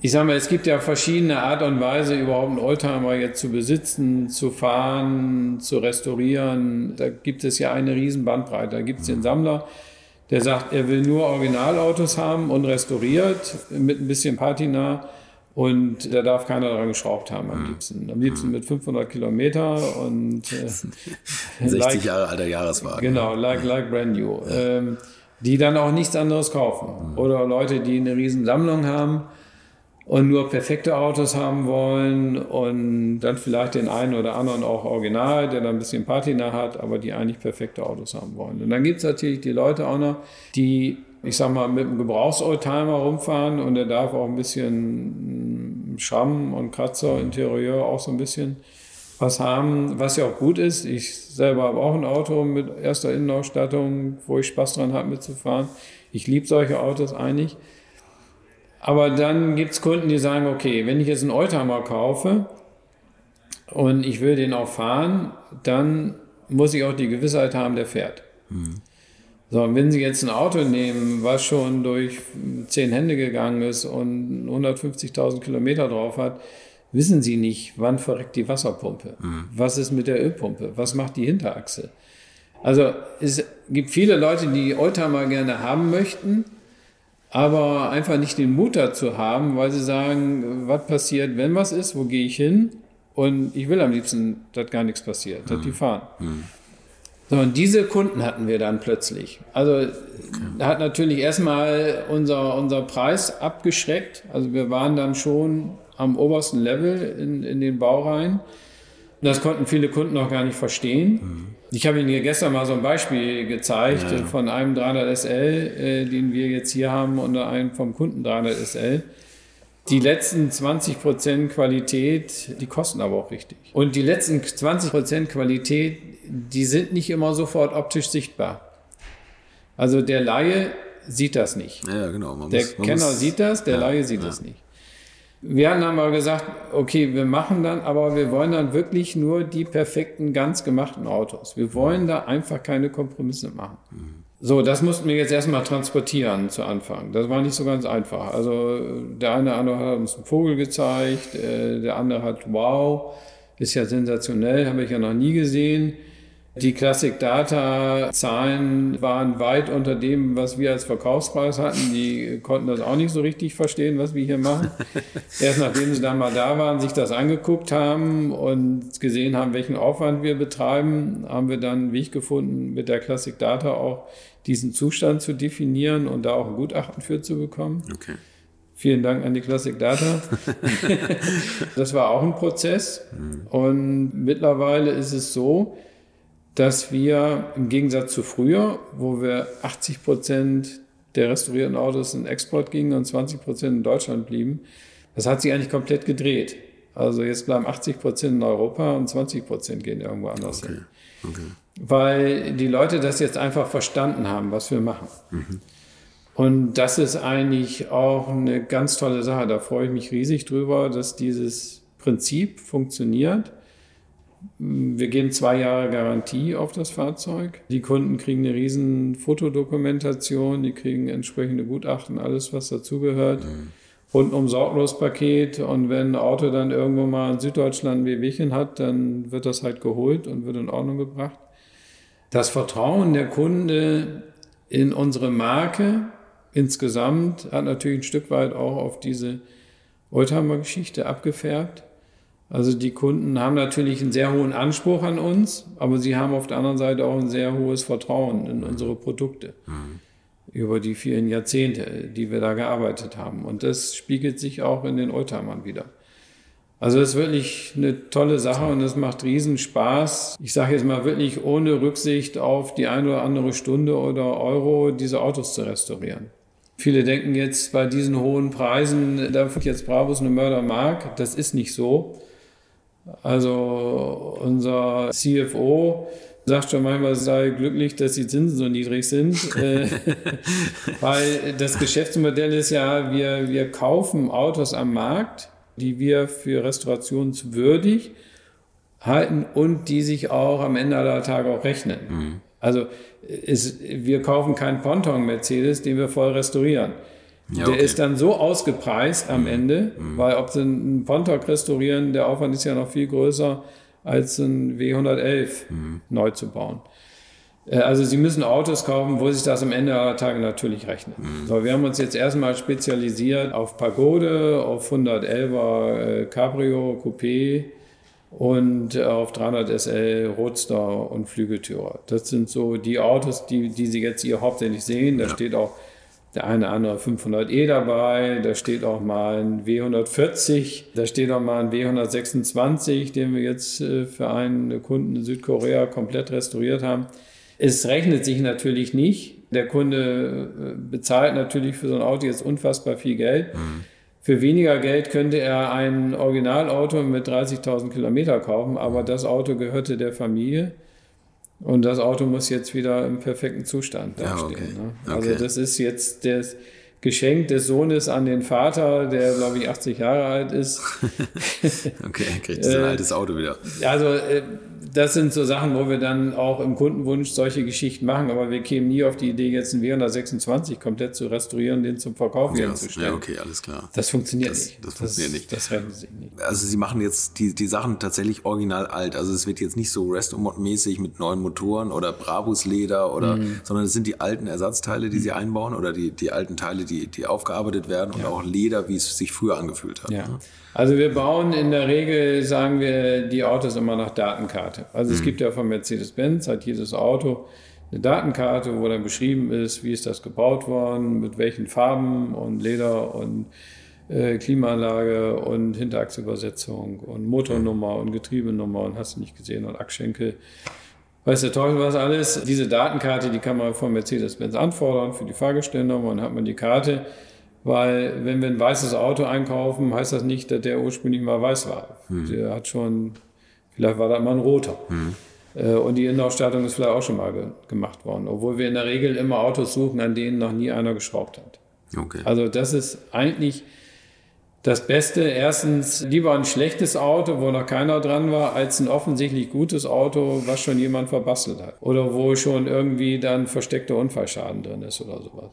ich sage mal, es gibt ja verschiedene Art und Weise, überhaupt einen Oldtimer jetzt zu besitzen, zu fahren, zu restaurieren. Da gibt es ja eine riesen Bandbreite. Da gibt es den Sammler, der sagt, er will nur Originalautos haben und restauriert mit ein bisschen Patina. Und da darf keiner dran geschraubt haben am hm. liebsten. Am liebsten mit 500 Kilometer und äh, *laughs* 60 like, Jahre alter Jahreswagen. Genau, like, like brand new. Ja. Ähm, die dann auch nichts anderes kaufen. Mhm. Oder Leute, die eine riesen Sammlung haben und nur perfekte Autos haben wollen und dann vielleicht den einen oder anderen auch original, der dann ein bisschen Patina hat, aber die eigentlich perfekte Autos haben wollen. Und dann gibt es natürlich die Leute auch noch, die ich sag mal, mit einem Gebrauchsoldtimer rumfahren und der darf auch ein bisschen Schramm und Kratzer, Interieur auch so ein bisschen was haben, was ja auch gut ist. Ich selber habe auch ein Auto mit erster Innenausstattung, wo ich Spaß dran habe mitzufahren. Ich liebe solche Autos eigentlich. Aber dann gibt es Kunden, die sagen, okay, wenn ich jetzt einen Oldtimer kaufe und ich will den auch fahren, dann muss ich auch die Gewissheit haben, der fährt. Mhm. So, und wenn Sie jetzt ein Auto nehmen, was schon durch zehn Hände gegangen ist und 150.000 Kilometer drauf hat, wissen Sie nicht, wann verreckt die Wasserpumpe? Mhm. Was ist mit der Ölpumpe? Was macht die Hinterachse? Also es gibt viele Leute, die Oldtimer gerne haben möchten, aber einfach nicht den Mut dazu haben, weil sie sagen, was passiert, wenn was ist, wo gehe ich hin? Und ich will am liebsten, dass gar nichts passiert, dass die mhm. fahren. Mhm. So, und diese Kunden hatten wir dann plötzlich. Also okay. hat natürlich erstmal unser, unser Preis abgeschreckt. Also wir waren dann schon am obersten Level in, in den Baureihen. Das konnten viele Kunden noch gar nicht verstehen. Mhm. Ich habe Ihnen hier gestern mal so ein Beispiel gezeigt ja. von einem 300 SL, äh, den wir jetzt hier haben, und einem vom Kunden 300 SL. Die letzten 20% Qualität, die kosten aber auch richtig. Und die letzten 20% Qualität, die sind nicht immer sofort optisch sichtbar. Also der Laie sieht das nicht. Ja, genau. Man der muss, Kenner sieht das, der ja, Laie sieht ja. das nicht. Wir haben dann mal gesagt, okay, wir machen dann, aber wir wollen dann wirklich nur die perfekten, ganz gemachten Autos. Wir wollen da einfach keine Kompromisse machen. Mhm. So, das mussten wir jetzt erstmal transportieren zu Anfang. Das war nicht so ganz einfach. Also der eine, andere hat uns einen Vogel gezeigt, äh, der andere hat, wow, ist ja sensationell, habe ich ja noch nie gesehen. Die Classic Data Zahlen waren weit unter dem, was wir als Verkaufspreis hatten. Die konnten das auch nicht so richtig verstehen, was wir hier machen. *laughs* Erst nachdem sie dann mal da waren, sich das angeguckt haben und gesehen haben, welchen Aufwand wir betreiben, haben wir dann einen Weg gefunden, mit der Classic Data auch diesen Zustand zu definieren und da auch ein Gutachten für zu bekommen. Okay. Vielen Dank an die Classic Data. *laughs* das war auch ein Prozess. Mhm. Und mittlerweile ist es so, dass wir im Gegensatz zu früher, wo wir 80 Prozent der restaurierten Autos in Export gingen und 20 Prozent in Deutschland blieben, das hat sich eigentlich komplett gedreht. Also jetzt bleiben 80 Prozent in Europa und 20 Prozent gehen irgendwo anders okay. hin. Okay. Weil die Leute das jetzt einfach verstanden haben, was wir machen. Mhm. Und das ist eigentlich auch eine ganz tolle Sache. Da freue ich mich riesig drüber, dass dieses Prinzip funktioniert wir geben zwei Jahre Garantie auf das Fahrzeug. Die Kunden kriegen eine riesen Fotodokumentation, die kriegen entsprechende Gutachten, alles was dazugehört. Mhm. Rundum sorglos Paket und wenn ein Auto dann irgendwo mal in Süddeutschland ein Wehwehchen hat, dann wird das halt geholt und wird in Ordnung gebracht. Das Vertrauen der Kunde in unsere Marke insgesamt hat natürlich ein Stück weit auch auf diese Oldtimer-Geschichte abgefärbt. Also die Kunden haben natürlich einen sehr hohen Anspruch an uns, aber sie haben auf der anderen Seite auch ein sehr hohes Vertrauen in unsere Produkte mhm. über die vielen Jahrzehnte, die wir da gearbeitet haben. Und das spiegelt sich auch in den Oldtimern wieder. Also es ist wirklich eine tolle Sache und es macht riesen Spaß. Ich sage jetzt mal wirklich ohne Rücksicht auf die eine oder andere Stunde oder Euro diese Autos zu restaurieren. Viele denken jetzt bei diesen hohen Preisen, da wird jetzt Brabus eine Mördermark. Das ist nicht so. Also unser CFO sagt schon manchmal, sei glücklich, dass die Zinsen so niedrig sind. *laughs* Äh, weil das Geschäftsmodell ist ja, wir, wir kaufen Autos am Markt, die wir für restaurationswürdig halten und die sich auch am Ende aller Tage auch rechnen. Mhm. Also ist, wir kaufen keinen Ponton-Mercedes, den wir voll restaurieren. Ja, der ist dann so ausgepreist am mhm. Ende, mhm. weil ob sie einen Pontok restaurieren, der Aufwand ist ja noch viel größer als ein W111 mhm. neu zu bauen. Äh, also Sie müssen Autos kaufen, wo sich das am Ende aller Tage natürlich rechnet. Mhm. So, wir haben uns jetzt erstmal spezialisiert auf Pagode, auf 111er äh, Cabrio Coupé und auf 300 SL Roadster und Flügeltürer. Das sind so die Autos, die, die Sie jetzt hier hauptsächlich sehen. Da ja. steht auch der eine andere 500e dabei, da steht auch mal ein W140, da steht auch mal ein W126, den wir jetzt äh, für einen Kunden in Südkorea komplett restauriert haben. Es rechnet sich natürlich nicht. Der Kunde äh, bezahlt natürlich für so ein Auto jetzt unfassbar viel Geld. Mhm. Für weniger Geld könnte er ein Originalauto mit 30.000 Kilometer kaufen, aber das Auto gehörte der Familie. Und das Auto muss jetzt wieder im perfekten Zustand dastehen. Ja, okay. ne? Also okay. das ist jetzt das Geschenk des Sohnes an den Vater, der glaube ich 80 Jahre alt ist. *laughs* okay, kriegt sein äh, altes Auto wieder. Also äh, das sind so Sachen, wo wir dann auch im Kundenwunsch solche Geschichten machen, aber wir kämen nie auf die Idee, jetzt einen W126 komplett zu restaurieren, den zum Verkauf ja, zu stellen. Ja, okay, alles klar. Das funktioniert das, nicht. Das funktioniert das, nicht. Das rechnet sich nicht. Also Sie machen jetzt die, die Sachen tatsächlich original alt. Also es wird jetzt nicht so Restomod-mäßig mit neuen Motoren oder Brabus-Leder oder, mhm. sondern es sind die alten Ersatzteile, die Sie einbauen oder die, die alten Teile, die, die aufgearbeitet werden ja. und auch Leder, wie es sich früher angefühlt hat. Ja. Ne? Also wir bauen in der Regel, sagen wir, die Autos immer nach Datenkarte. Also mhm. es gibt ja von Mercedes-Benz, hat jedes Auto eine Datenkarte, wo dann beschrieben ist, wie ist das gebaut worden, mit welchen Farben und Leder und äh, Klimaanlage und Hinterachsübersetzung und Motornummer und Getriebenummer und hast du nicht gesehen und Achsschenkel. Weiß der Teufel was alles. Diese Datenkarte, die kann man von Mercedes-Benz anfordern für die Fahrgestellnummer und dann hat man die Karte. Weil wenn wir ein weißes Auto einkaufen, heißt das nicht, dass der ursprünglich mal weiß war. Mhm. Der hat schon, vielleicht war da mal ein roter. Mhm. Und die Innenausstattung ist vielleicht auch schon mal ge gemacht worden. Obwohl wir in der Regel immer Autos suchen, an denen noch nie einer geschraubt hat. Okay. Also das ist eigentlich das Beste. Erstens lieber ein schlechtes Auto, wo noch keiner dran war, als ein offensichtlich gutes Auto, was schon jemand verbastelt hat. Oder wo schon irgendwie dann versteckter Unfallschaden drin ist oder sowas.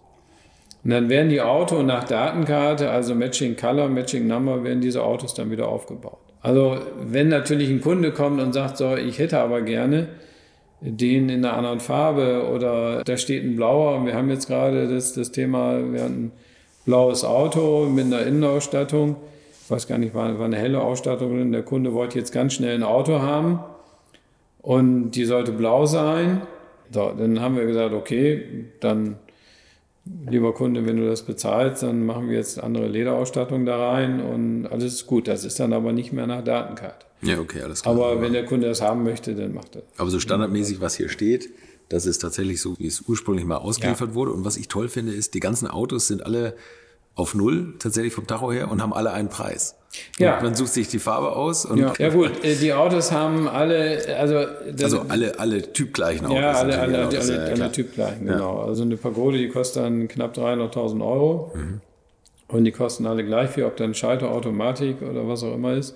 Und dann werden die Autos nach Datenkarte, also Matching Color, Matching Number, werden diese Autos dann wieder aufgebaut. Also wenn natürlich ein Kunde kommt und sagt, so, ich hätte aber gerne den in einer anderen Farbe oder da steht ein blauer und wir haben jetzt gerade das, das Thema, wir hatten blaues Auto mit einer Innenausstattung. Ich weiß gar nicht, war, war eine helle Ausstattung drin. Der Kunde wollte jetzt ganz schnell ein Auto haben und die sollte blau sein. So, dann haben wir gesagt, okay, dann lieber Kunde, wenn du das bezahlst, dann machen wir jetzt andere Lederausstattung da rein und alles ist gut. Das ist dann aber nicht mehr nach Datenkarte. Ja, okay, alles klar. Aber wenn der Kunde das haben möchte, dann macht er. Aber so standardmäßig, was hier steht, das ist tatsächlich so, wie es ursprünglich mal ausgeliefert ja. wurde. Und was ich toll finde, ist, die ganzen Autos sind alle auf Null tatsächlich vom Tacho her und haben alle einen Preis. Ja. Und man sucht sich die Farbe aus. Und ja. ja gut, äh, die Autos haben alle, also also alle alle typgleichen Autos. Ja, alle alle, alle, alle, alle typgleichen, genau. Ja. Also eine Pagode, die kostet dann knapp 300.000 Euro mhm. und die kosten alle gleich viel, ob dann Schalter, Automatik oder was auch immer ist.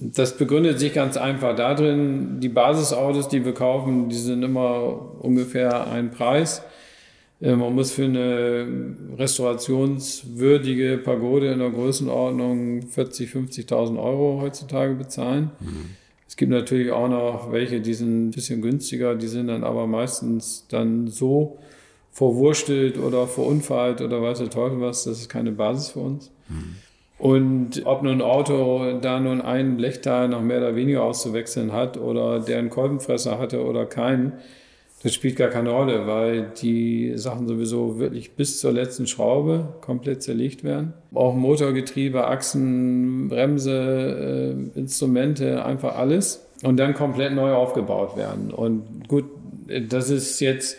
Das begründet sich ganz einfach darin, die Basisautos, die wir kaufen, die sind immer ungefähr ein Preis. Äh, man muss für eine restaurationswürdige Pagode in der Größenordnung 40, 50.000 Euro heutzutage bezahlen. Mhm. Es gibt natürlich auch noch welche, die sind ein bisschen günstiger, die sind dann aber meistens dann so verwurstelt oder verunfallt oder weiß der Teufel was, das ist keine Basis für uns. Mhm. Und ob nun ein Auto da nun ein Blechteil noch mehr oder weniger auszuwechseln hat oder der einen Kolbenfresser hatte oder keinen, das spielt gar keine Rolle, weil die Sachen sowieso wirklich bis zur letzten Schraube komplett zerlegt werden. Auch Motorgetriebe, Achsen, Bremse, äh, Instrumente, einfach alles. Und dann komplett neu aufgebaut werden. Und gut, das ist jetzt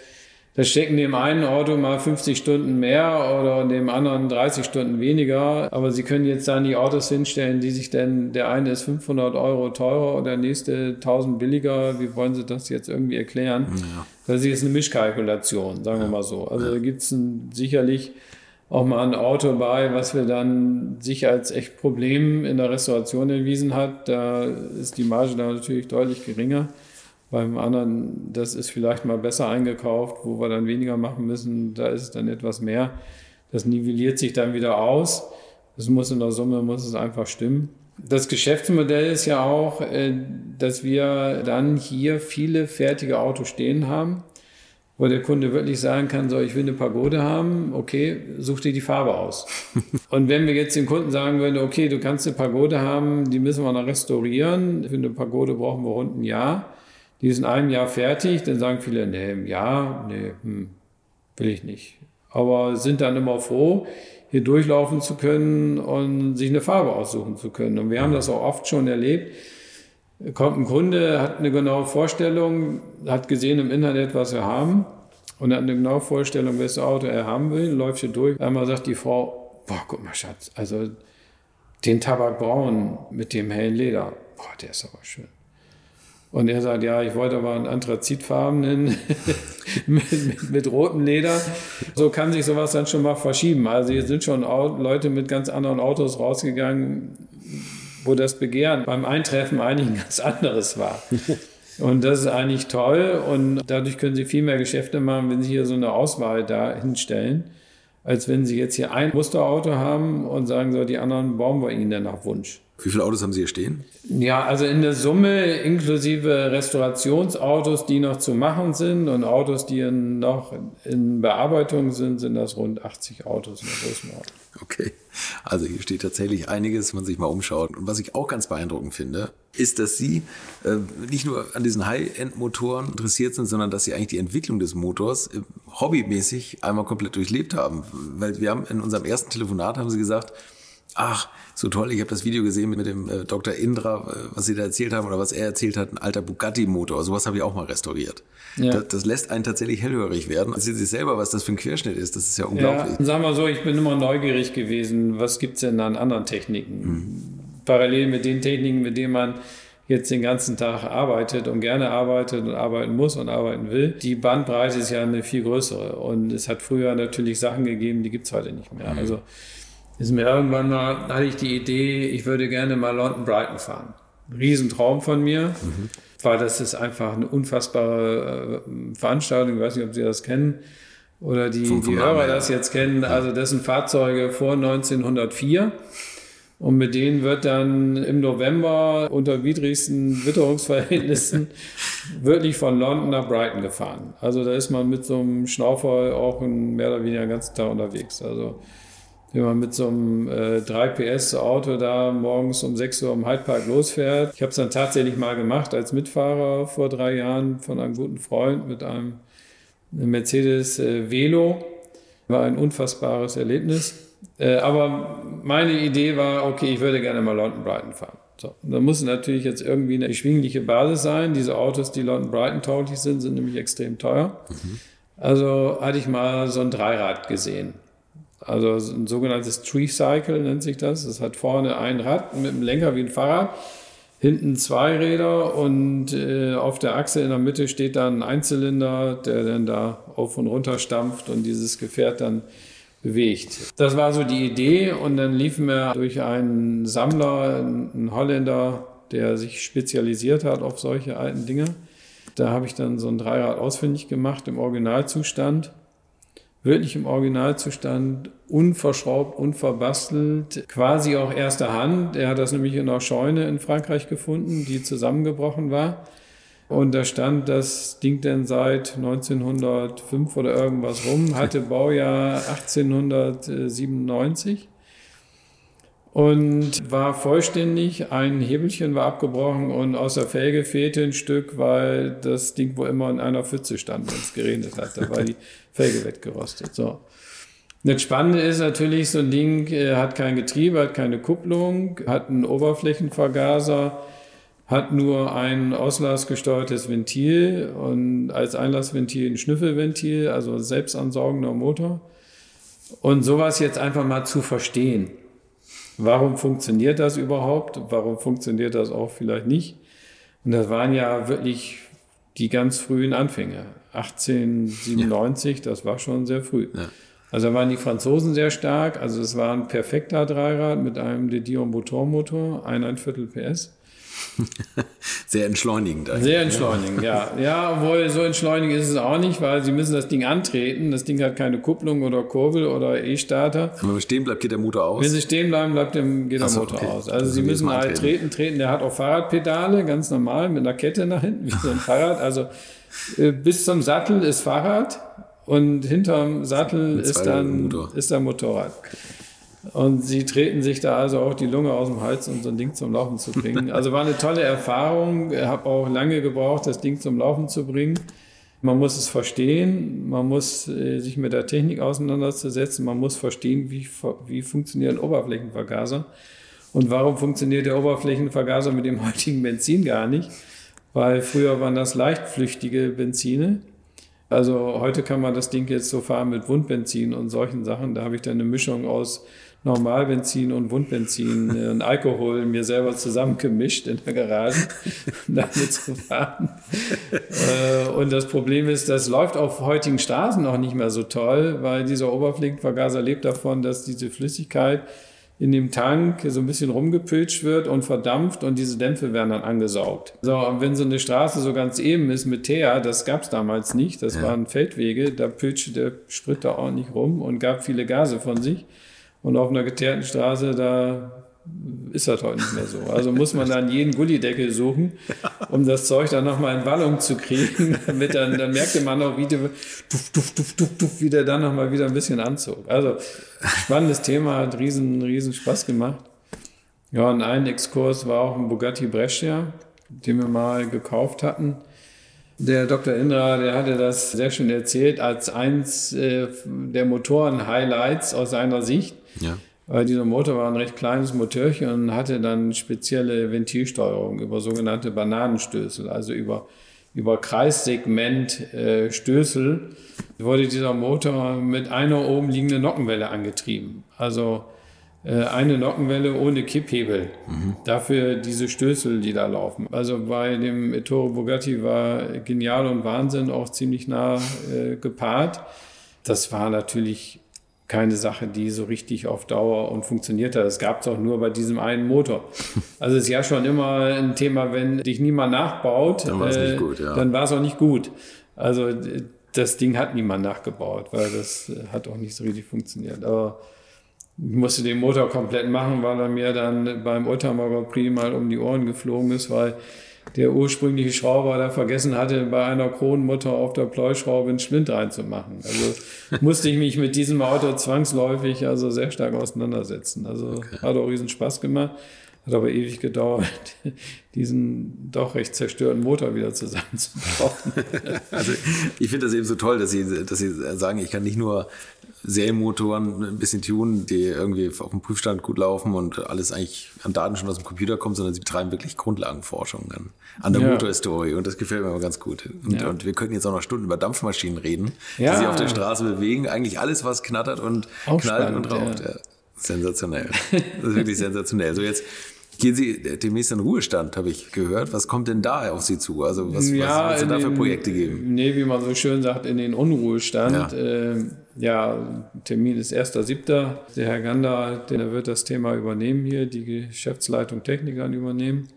Da stecken dem einen Auto mal 50 Stunden mehr oder dem anderen 30 Stunden weniger. Aber Sie können jetzt da die Autos hinstellen, die sich denn, der eine ist 500 Euro teurer oder der nächste 1000 billiger. Wie wollen Sie das jetzt irgendwie erklären? Ja. Das ist jetzt eine Mischkalkulation, sagen wir mal so. Also da gibt es sicherlich auch mal ein Auto bei, was wir dann sich als echt Problem in der Restauration erwiesen hat. Da ist die Marge da natürlich deutlich geringer. Beim anderen, das ist vielleicht mal besser eingekauft, wo wir dann weniger machen müssen, da ist es dann etwas mehr. Das nivelliert sich dann wieder aus. Das muss in der Summe, muss es einfach stimmen. Das Geschäftsmodell ist ja auch, äh, dass wir dann hier viele fertige Autos stehen haben, wo der Kunde wirklich sagen kann, so, ich will eine Pagode haben, okay, such dir die Farbe aus. *laughs* Und wenn wir jetzt dem Kunden sagen würden, okay, du kannst eine Pagode haben, die müssen wir noch restaurieren, für eine Pagode brauchen wir rund ein Jahr, die ist in einem Jahr fertig, dann sagen viele, nee, im Jahr, nee, hm, will ich nicht. Aber sind dann immer froh, hier durchlaufen zu können und sich eine Farbe aussuchen zu können. Und wir haben das auch oft schon erlebt. Kommt ein Kunde, hat eine genaue Vorstellung, hat gesehen im Internet, was wir haben und hat eine genaue Vorstellung, welches Auto er haben will, läuft hier durch. Einmal sagt die Frau, boah, guck mal, Schatz, also den Tabakbraun mit dem hellen Leder, boah, der ist aber schön. Und er sagt, ja, ich wollte aber einen anthrazitfarbenen *laughs* mit, mit, mit, rotem Leder. So kann sich sowas dann schon mal verschieben. Also hier sind schon Leute mit ganz anderen Autos rausgegangen, wo das Begehren beim Eintreffen eigentlich ein ganz anderes war. *laughs* Und das ist eigentlich toll und dadurch können Sie viel mehr Geschäfte machen, wenn Sie hier so eine Auswahl da hinstellen, als wenn Sie jetzt hier ein Musterauto haben und sagen so, die anderen bauen wir Ihnen dann nach Wunsch. Wie viele Autos haben Sie hier stehen? Ja, also in der Summe inklusive Restaurationsautos, die noch zu machen sind und Autos, die noch in Bearbeitung sind, sind das rund 80 Autos in der Größenordnung. Okay, also hier steht tatsächlich einiges, wenn man sich mal umschaut. Und was ich auch ganz beeindruckend finde, ist, dass Sie äh, nicht nur an diesen High-End-Motoren interessiert sind, sondern dass Sie eigentlich die Entwicklung des Motors äh, hobbymäßig einmal komplett durchlebt haben. Weil wir haben in unserem ersten Telefonat haben Sie gesagt, ach, so toll, ich habe das Video gesehen mit dem äh, Dr. Indra, äh, was Sie da erzählt haben oder was er erzählt hat, ein alter Bugatti-Motor. Sowas habe ich auch mal restauriert. Ja. Das, das, lässt einen tatsächlich hellhörig werden. Sie sich selber, was das für ein Querschnitt ist, das ist ja unglaublich. Ja, sagen wir so, ich bin immer neugierig gewesen, was gibt es denn an anderen Techniken? Mhm. Parallel mit den Techniken, mit denen man jetzt den ganzen Tag arbeitet und gerne arbeitet und arbeiten muss und arbeiten will. Die Bandbreite ist ja eine viel größere. Und es hat früher natürlich Sachen gegeben, die gibt es heute nicht mehr. Mhm. Also ist mir irgendwann mal, hatte ich die Idee, ich würde gerne mal London Brighton fahren. Riesentraum von mir, mhm. weil das ist einfach eine unfassbare äh, Veranstaltung. Ich weiß nicht, ob Sie das kennen oder die, die Hörer das jetzt kennen. Also das sind Fahrzeuge vor 1904. Und mit denen wird dann im November unter widrigsten Witterungsverhältnissen *laughs* wirklich von London nach Brighton gefahren. Also da ist man mit so einem Schnaufer auch mehr oder weniger den ganzen Tag unterwegs. Also wenn man mit so einem äh, 3 PS Auto da morgens um 6 Uhr im Hyde Park losfährt. Ich habe es dann tatsächlich mal gemacht als Mitfahrer vor drei Jahren von einem guten Freund mit einem Mercedes äh, Velo. War ein unfassbares Erlebnis. Äh, aber meine Idee war, okay, ich würde gerne mal London Brighton fahren. So, da muss natürlich jetzt irgendwie eine erschwingliche Basis sein. Diese Autos, die London Brighton tauglich sind, sind nämlich extrem teuer. Mhm. Also hatte ich mal so ein Dreirad gesehen. Also ein sogenanntes Tree Cycle nennt sich das. Das hat vorne ein Rad mit einem Lenker wie ein Fahrrad, hinten zwei Räder und äh, auf der Achse in der Mitte steht dann ein Einzylinder, der dann da auf und runter stampft und dieses Gefährt dann bewegt. Das war so die Idee und dann liefen wir durch einen Sammler, einen Holländer, der sich spezialisiert hat auf solche alten Dinge. Da habe ich dann so ein Dreirad ausfindig gemacht im Originalzustand wirklich im Originalzustand, unverschraubt, unverbastelt, quasi auch erster Hand. Er hat das nämlich in einer Scheune in Frankreich gefunden, die zusammengebrochen war. Und da stand das Ding dann seit 1905 oder irgendwas rum, hatte Baujahr 1897 und war vollständig. Ein Hebelchen war abgebrochen und aus der Felge fehlte ein Stück, weil das Ding wo immer in einer Pfütze stand, wenn es geregnet hat. Da war die *laughs* Felge weggerostet. So. Das Spannende ist natürlich, so ein Ding äh, hat kein Getriebe, hat keine Kupplung, hat einen Oberflächenvergaser, hat nur ein auslassgesteuertes Ventil und als Einlassventil ein Schnüffelventil, also selbstansaugender Motor. Und sowas jetzt einfach mal zu verstehen. Warum funktioniert das überhaupt? Warum funktioniert das auch vielleicht nicht? Und das waren ja wirklich die ganz frühen Anfänge. 1897, ja. das war schon sehr früh. Ja. Also da waren die Franzosen sehr stark. Also es war ein perfekter Dreirad mit einem De Dion Motormotor, ein Viertel PS. *laughs* Sehr entschleunigend. Eigentlich. Sehr entschleunigend, ja. Ja, obwohl so entschleunigend ist es auch nicht, weil Sie müssen das Ding antreten. Das Ding hat keine Kupplung oder Kurbel oder E-Starter. Wenn man stehen bleibt, geht der Motor aus? Wenn Sie stehen bleiben, bleibt der, geht der so, Motor okay. aus. Also, also Sie müssen halt treten, treten. Der hat auch Fahrradpedale, ganz normal, mit einer Kette nach hinten, wie so ein Fahrrad. Also äh, bis zum Sattel ist Fahrrad und hinterm Sattel ist dann ist der Motorrad. Und sie treten sich da also auch die Lunge aus dem Hals, um so ein Ding zum Laufen zu bringen. *laughs* Also war eine tolle Erfahrung. Ich habe auch lange gebraucht, das Ding zum Laufen zu bringen. Man muss es verstehen, man muss äh, sich mit der Technik auseinandersetzen, man muss verstehen, wie, wie funktionieren Oberflächenvergaser und warum funktioniert der Oberflächenvergaser mit dem *laughs* heutigen Benzin gar nicht. Weil früher waren das leichtflüchtige Benzine. Also heute kann man das Ding jetzt so fahren mit Wundbenzin und solchen Sachen. Da habe ich dann eine Mischung aus Normalbenzin und Wundbenzin und Alkohol mir selber zusammengemischt in der Garage, um damit zu fahren. Äh, und das Problem ist, das läuft auf heutigen Straßen noch nicht mehr so toll, weil dieser Oberflächenvergaser lebt davon, dass diese Flüssigkeit in dem Tank so ein bisschen rumgepilzt wird und verdampft und diese Dämpfe werden dann angesaugt. So, und wenn so eine Straße so ganz eben ist mit Teer, das gab es damals nicht, das ja. waren Feldwege, da pilzte der Sprit da ordentlich rum und gab viele Gase von sich. Und auf einer geteerten Straße, da ist das heute nicht mehr so. Also muss man dann jeden Gullideckel suchen, um das Zeug dann nochmal in Wallung zu kriegen, *laughs* damit dann, dann merkte man auch, wie der, duft, duft, duft, duft, duft, wie der dann nochmal wieder ein bisschen anzog. Also spannendes Thema, hat riesen, riesen Spaß gemacht. Ja, und ein Exkurs war auch ein Bugatti Brescia, den wir mal gekauft hatten. Der Dr. Indra, der hatte das sehr schön erzählt als eins äh, der Motoren-Highlights aus seiner Sicht. Ja. Weil dieser Motor war ein recht kleines Motörchen und hatte dann spezielle Ventilsteuerung über sogenannte Bananenstößel, also über, über Kreissegmentstößel äh, wurde dieser Motor mit einer oben liegenden Nockenwelle angetrieben. Also äh, eine Nockenwelle ohne Kipphebel. Mhm. Dafür diese Stößel, die da laufen. Also bei dem Ettore Bugatti war genial und Wahnsinn auch ziemlich nah äh, gepaart. Das war natürlich keine Sache, die so richtig auf Dauer und funktioniert hat. Das gab es auch nur bei diesem einen Motor. *laughs* Also es ist ja schon immer ein Thema, wenn dich niemand nachbaut, dann war es äh, nicht gut. Ja. Auch nicht gut. Also das Ding hat niemand nachgebaut, weil das hat auch nicht so richtig funktioniert. Aber ich musste den Motor komplett machen, weil er mir dann beim Grand Prix mal um die Ohren geflogen ist, weil der ursprüngliche Schrauber da vergessen hatte, bei einer Kronenmutter auf der Pleuschraube einen Splint reinzumachen. Also *laughs* musste ich mich mit diesem Auto zwangsläufig also sehr stark auseinandersetzen. Also okay. hat auch riesen Spaß gemacht. Hat aber ewig gedauert, *laughs* diesen doch recht zerstörten Motor wieder zusammenzubauen. *laughs* Also ich finde das eben so toll, dass Sie, dass Sie sagen, ich kann nicht nur Serienmotoren ein bisschen tunen, die irgendwie auf dem Prüfstand gut laufen und alles eigentlich an Daten schon aus dem Computer kommt, sondern sie betreiben wirklich Grundlagenforschung an, an der ja. Motorhistorie und das gefällt mir immer ganz gut. Und, ja. und, wir könnten jetzt auch noch Stunden über Dampfmaschinen reden, ja. die sich auf der Straße bewegen. Eigentlich alles, was knattert und auch knallt spannend, und raucht. Sensationell. Das ist wirklich sensationell. So jetzt Gehen Sie demnächst in Ruhestand, habe ich gehört. Was kommt denn da auf Sie zu? Also was, ja, was wird es da für Projekte geben? Nee, wie man so schön sagt, in den Unruhestand. Ja, äh, ja Termin ist 1.7. Der Herr Gander, der wird das Thema übernehmen hier, die Geschäftsleitung Technikern übernehmen.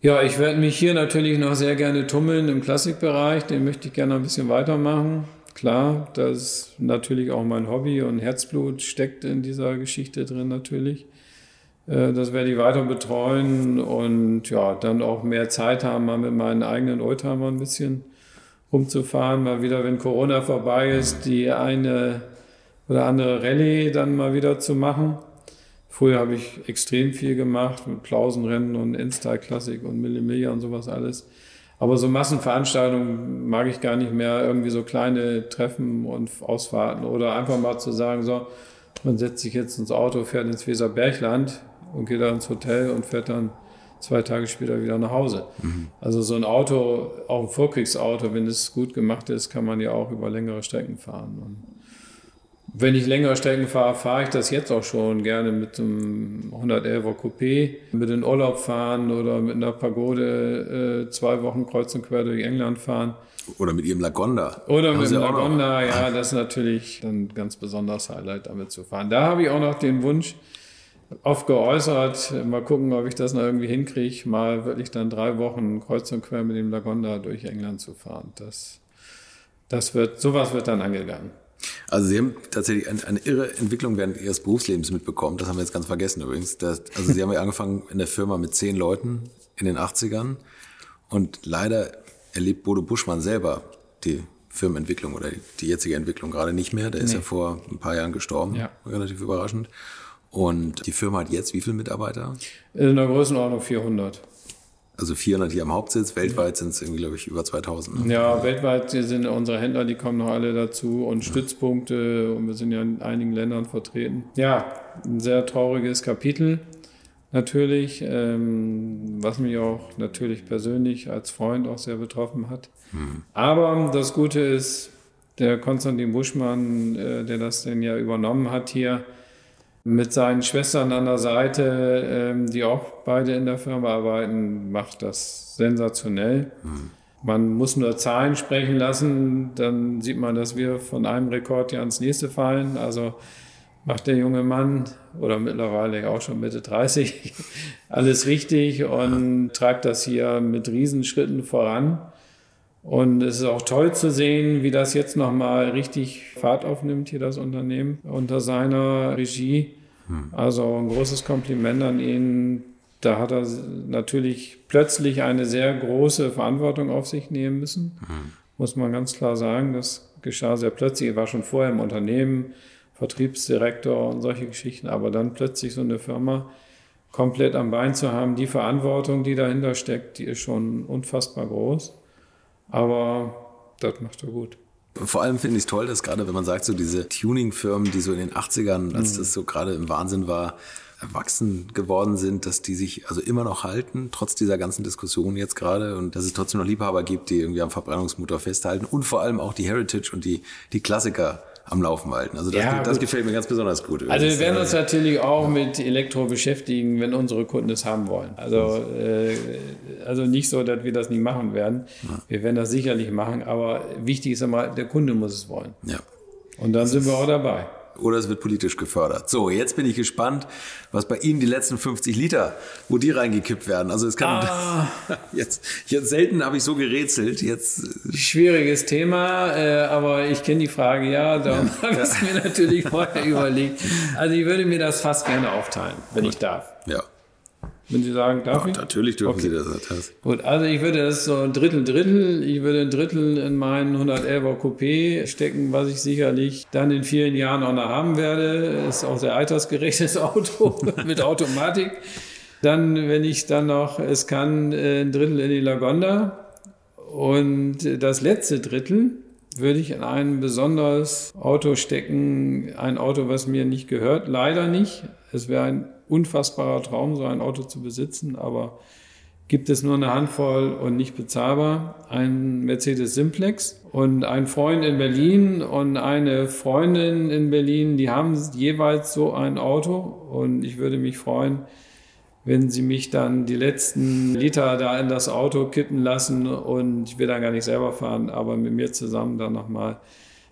Ja, ich werde mich hier natürlich noch sehr gerne tummeln im Klassikbereich. Den möchte ich gerne ein bisschen weitermachen. Klar, das ist natürlich auch mein Hobby und Herzblut steckt in dieser Geschichte drin natürlich. Äh, das werde ich weiter betreuen und ja, dann auch mehr Zeit haben, mal mit meinen eigenen Oldtimer ein bisschen rumzufahren. Mal wieder, wenn Corona vorbei ist, die eine oder andere Rallye dann mal wieder zu machen. Früher habe ich extrem viel gemacht mit Plausenrennen und Endstyle Classic und Millimillia und sowas alles. Aber so Massenveranstaltungen mag ich gar nicht mehr. Irgendwie so kleine Treffen und Ausfahrten oder einfach mal zu sagen, so, man setzt sich jetzt ins Auto, fährt ins Weserbergland und geht dann ins Hotel und fährt dann zwei Tage später wieder nach Hause. Mhm. Also so ein Auto, auch ein Vorkriegsauto, wenn es gut gemacht ist, kann man ja auch über längere Strecken fahren. Und wenn ich längere Strecken fahre, fahre ich das jetzt auch schon gerne mit einem 111er Coupé, mit in Urlaub fahren oder mit einer Pagode äh, zwei Wochen kreuz und quer durch England fahren. Oder mit ihrem Lagonda. Oder mit dem Lagonda, ja, das ist natürlich ein ganz besonderes Highlight, damit zu fahren. Da habe ich auch noch den Wunsch, oft geäußert. Mal gucken, ob ich das noch irgendwie hinkriege, mal wirklich dann drei Wochen kreuz und quer mit dem Lagonda durch England zu fahren. Das, das wird, sowas wird dann angegangen. Also Sie haben tatsächlich eine, eine, irre Entwicklung während Ihres Berufslebens mitbekommen. Das haben wir jetzt ganz vergessen übrigens. Das, also Sie haben ja angefangen in der Firma mit zehn Leuten in den 80ern und leider erlebt Bodo Buschmann selber die Firmenentwicklung oder die jetzige Entwicklung gerade nicht mehr. Der nee. ist ja vor ein paar Jahren gestorben, ja. relativ überraschend. Und die Firma hat jetzt wie viele Mitarbeiter? In der Größenordnung 400. Also 400 hier am Hauptsitz, weltweit sind es irgendwie, glaube ich, über 2000. Ne? Ja, weltweit sind unsere Händler, die kommen noch alle dazu und. Stützpunkte und wir sind ja in einigen Ländern vertreten. Ja, ein sehr trauriges Kapitel natürlich, ähm, was mich auch natürlich persönlich als Freund auch sehr betroffen hat. Mhm. Aber das Gute ist, der Konstantin Buschmann, äh, der das denn ja übernommen hat hier, mit seinen Schwestern an der Seite, ähm, die auch beide in der Firma arbeiten, macht das sensationell. Mhm. Man muss nur Zahlen sprechen lassen, dann sieht man, dass wir von einem Rekord ja ans nächste fallen. Also macht der junge Mann oder mittlerweile auch schon Mitte 30 *laughs* alles richtig und treibt das hier mit Riesenschritten voran. Und es ist auch toll zu sehen, wie das jetzt nochmal richtig Fahrt aufnimmt, hier das Unternehmen unter seiner Regie. Hm. Also ein großes Kompliment an ihn. Da hat er natürlich plötzlich eine sehr große Verantwortung auf sich nehmen müssen. Hm. Muss man ganz klar sagen. Das geschah sehr plötzlich. Er war schon vorher im Unternehmen, Vertriebsdirektor und solche Geschichten. Aber dann plötzlich so eine Firma komplett am Bein zu haben, die Verantwortung, die dahinter steckt, die ist schon unfassbar groß. Aber das macht er gut. Vor allem finde ich es toll, dass gerade, wenn man sagt, so diese Tuning-Firmen, die so in den 80ern, als mhm. das so gerade im Wahnsinn war, erwachsen geworden sind, dass die sich also immer noch halten, trotz dieser ganzen Diskussion jetzt gerade und dass es trotzdem noch Liebhaber gibt, die irgendwie am Verbrennungsmotor festhalten und vor allem auch die Heritage und die, die Klassiker am Laufen halten. Also das, ja, das gefällt mir ganz besonders gut. Also wir werden uns natürlich auch mit Elektro beschäftigen, wenn unsere Kunden es haben wollen. Also, äh, also nicht so, dass wir das nicht machen werden. Ja. Wir werden das sicherlich machen, aber wichtig ist immer, der Kunde muss es wollen. Ja. Und dann das sind wir auch dabei oder es wird politisch gefördert. So, jetzt bin ich gespannt, was bei Ihnen die letzten 50 Liter, wo die reingekippt werden. Also es kann ah. *laughs* jetzt, jetzt selten habe ich so gerätselt. Jetzt äh, schwieriges Thema, äh, aber ich kenne die Frage ja. Darum ja. habe ich es mir natürlich vorher überlegt. Also ich würde mir das fast gerne aufteilen, wenn Gut. ich darf. Ja. Wenn Sie sagen, darf ja, ich? Natürlich dürfen okay. Sie das. das. Gut, also ich würde das so ein Drittel, Drittel. Ich würde ein Drittel in meinen 111er Coupé stecken, was ich sicherlich dann in vielen Jahren auch noch haben werde. Ist auch sehr altersgerechtes Auto *laughs* mit Automatik. Dann, wenn ich dann noch es kann, ein Drittel in die Lagonda. Und das letzte Drittel würde ich in ein besonderes Auto stecken. Ein Auto, was mir nicht gehört. Leider nicht. Es wäre ein unfassbarer Traum, so ein Auto zu besitzen, aber gibt es nur eine Handvoll und nicht bezahlbar. Ein Mercedes Simplex und ein Freund in Berlin und eine Freundin in Berlin, die haben jeweils so ein Auto und ich würde mich freuen, wenn sie mich dann die letzten Liter da in das Auto kippen lassen und ich will dann gar nicht selber fahren, aber mit mir zusammen dann nochmal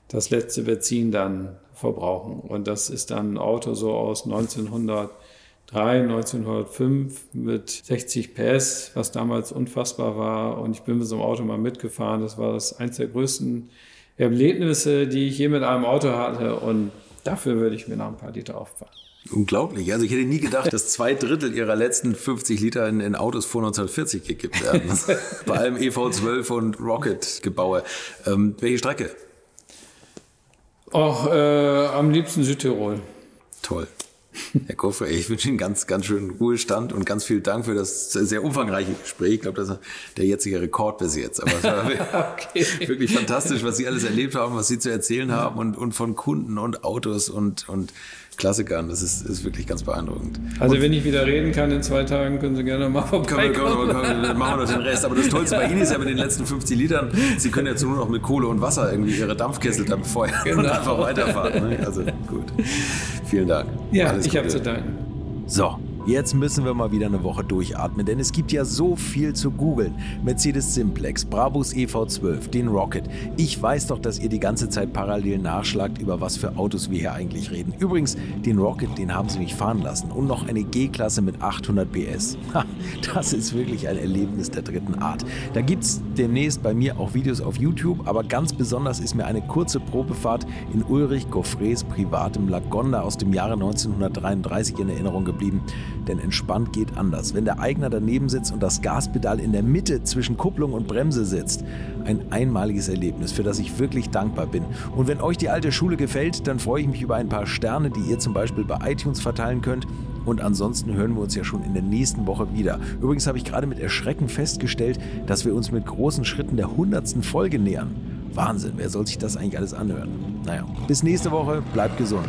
das letzte Benzin dann verbrauchen. Und das ist dann ein Auto so aus 1900 3 1905 mit 60 PS, was damals unfassbar war. Und ich bin mit so einem Auto mal mitgefahren. Das war das eins der größten Erlebnisse, die ich je mit einem Auto hatte. Und dafür würde ich mir noch ein paar Liter auffahren. Unglaublich. Also ich hätte nie gedacht, dass zwei Drittel ihrer letzten 50 Liter in, in Autos vor 1940 gekippt werden. *laughs* Bei allem EV12 und Rocket-Gebaue. Ähm, welche Strecke? Auch äh, am liebsten Südtirol. Toll. Herr Koffer, ich wünsche Ihnen ganz, ganz schönen Ruhestand und ganz vielen Dank für das sehr umfangreiche Gespräch. Ich glaube, das ist der jetzige Rekord bis jetzt. Aber es war *laughs* okay. wirklich fantastisch, was Sie alles erlebt haben, was Sie zu erzählen haben und, und von Kunden und Autos und, und Klassikern. Das ist, ist wirklich ganz beeindruckend. Also und wenn ich wieder reden kann in zwei Tagen, können Sie gerne mal vorbeikommen. Können wir, können wir, machen wir noch den Rest. Aber das Tollste bei Ihnen ist ja mit den letzten 50 Litern, Sie können jetzt nur noch mit Kohle und Wasser irgendwie Ihre Dampfkessel dann befeuern genau. und einfach weiterfahren. Ne? Also gut. Vielen Dank. Ja, Alles ich habe zu danken. So, Jetzt müssen wir mal wieder eine Woche durchatmen, denn es gibt ja so viel zu googeln. Mercedes Simplex, Brabus EV12, den Rocket. Ich weiß doch, dass ihr die ganze Zeit parallel nachschlagt, über was für Autos wir hier eigentlich reden. Übrigens, den Rocket, den haben sie mich fahren lassen und noch eine G-Klasse mit 800 PS. Ha, das ist wirklich ein Erlebnis der dritten Art. Da gibt es demnächst bei mir auch Videos auf YouTube, aber ganz besonders ist mir eine kurze Probefahrt in Ulrich Goffres privatem Lagonda aus dem Jahre 1933 in Erinnerung geblieben. Denn entspannt geht anders. Wenn der Eigner daneben sitzt und das Gaspedal in der Mitte zwischen Kupplung und Bremse sitzt. Ein einmaliges Erlebnis, für das ich wirklich dankbar bin. Und wenn euch die alte Schule gefällt, dann freue ich mich über ein paar Sterne, die ihr zum Beispiel bei iTunes verteilen könnt. Und ansonsten hören wir uns ja schon in der nächsten Woche wieder. Übrigens habe ich gerade mit Erschrecken festgestellt, dass wir uns mit großen Schritten der 100. Folge nähern. Wahnsinn, wer soll sich das eigentlich alles anhören? Naja, bis nächste Woche, bleibt gesund.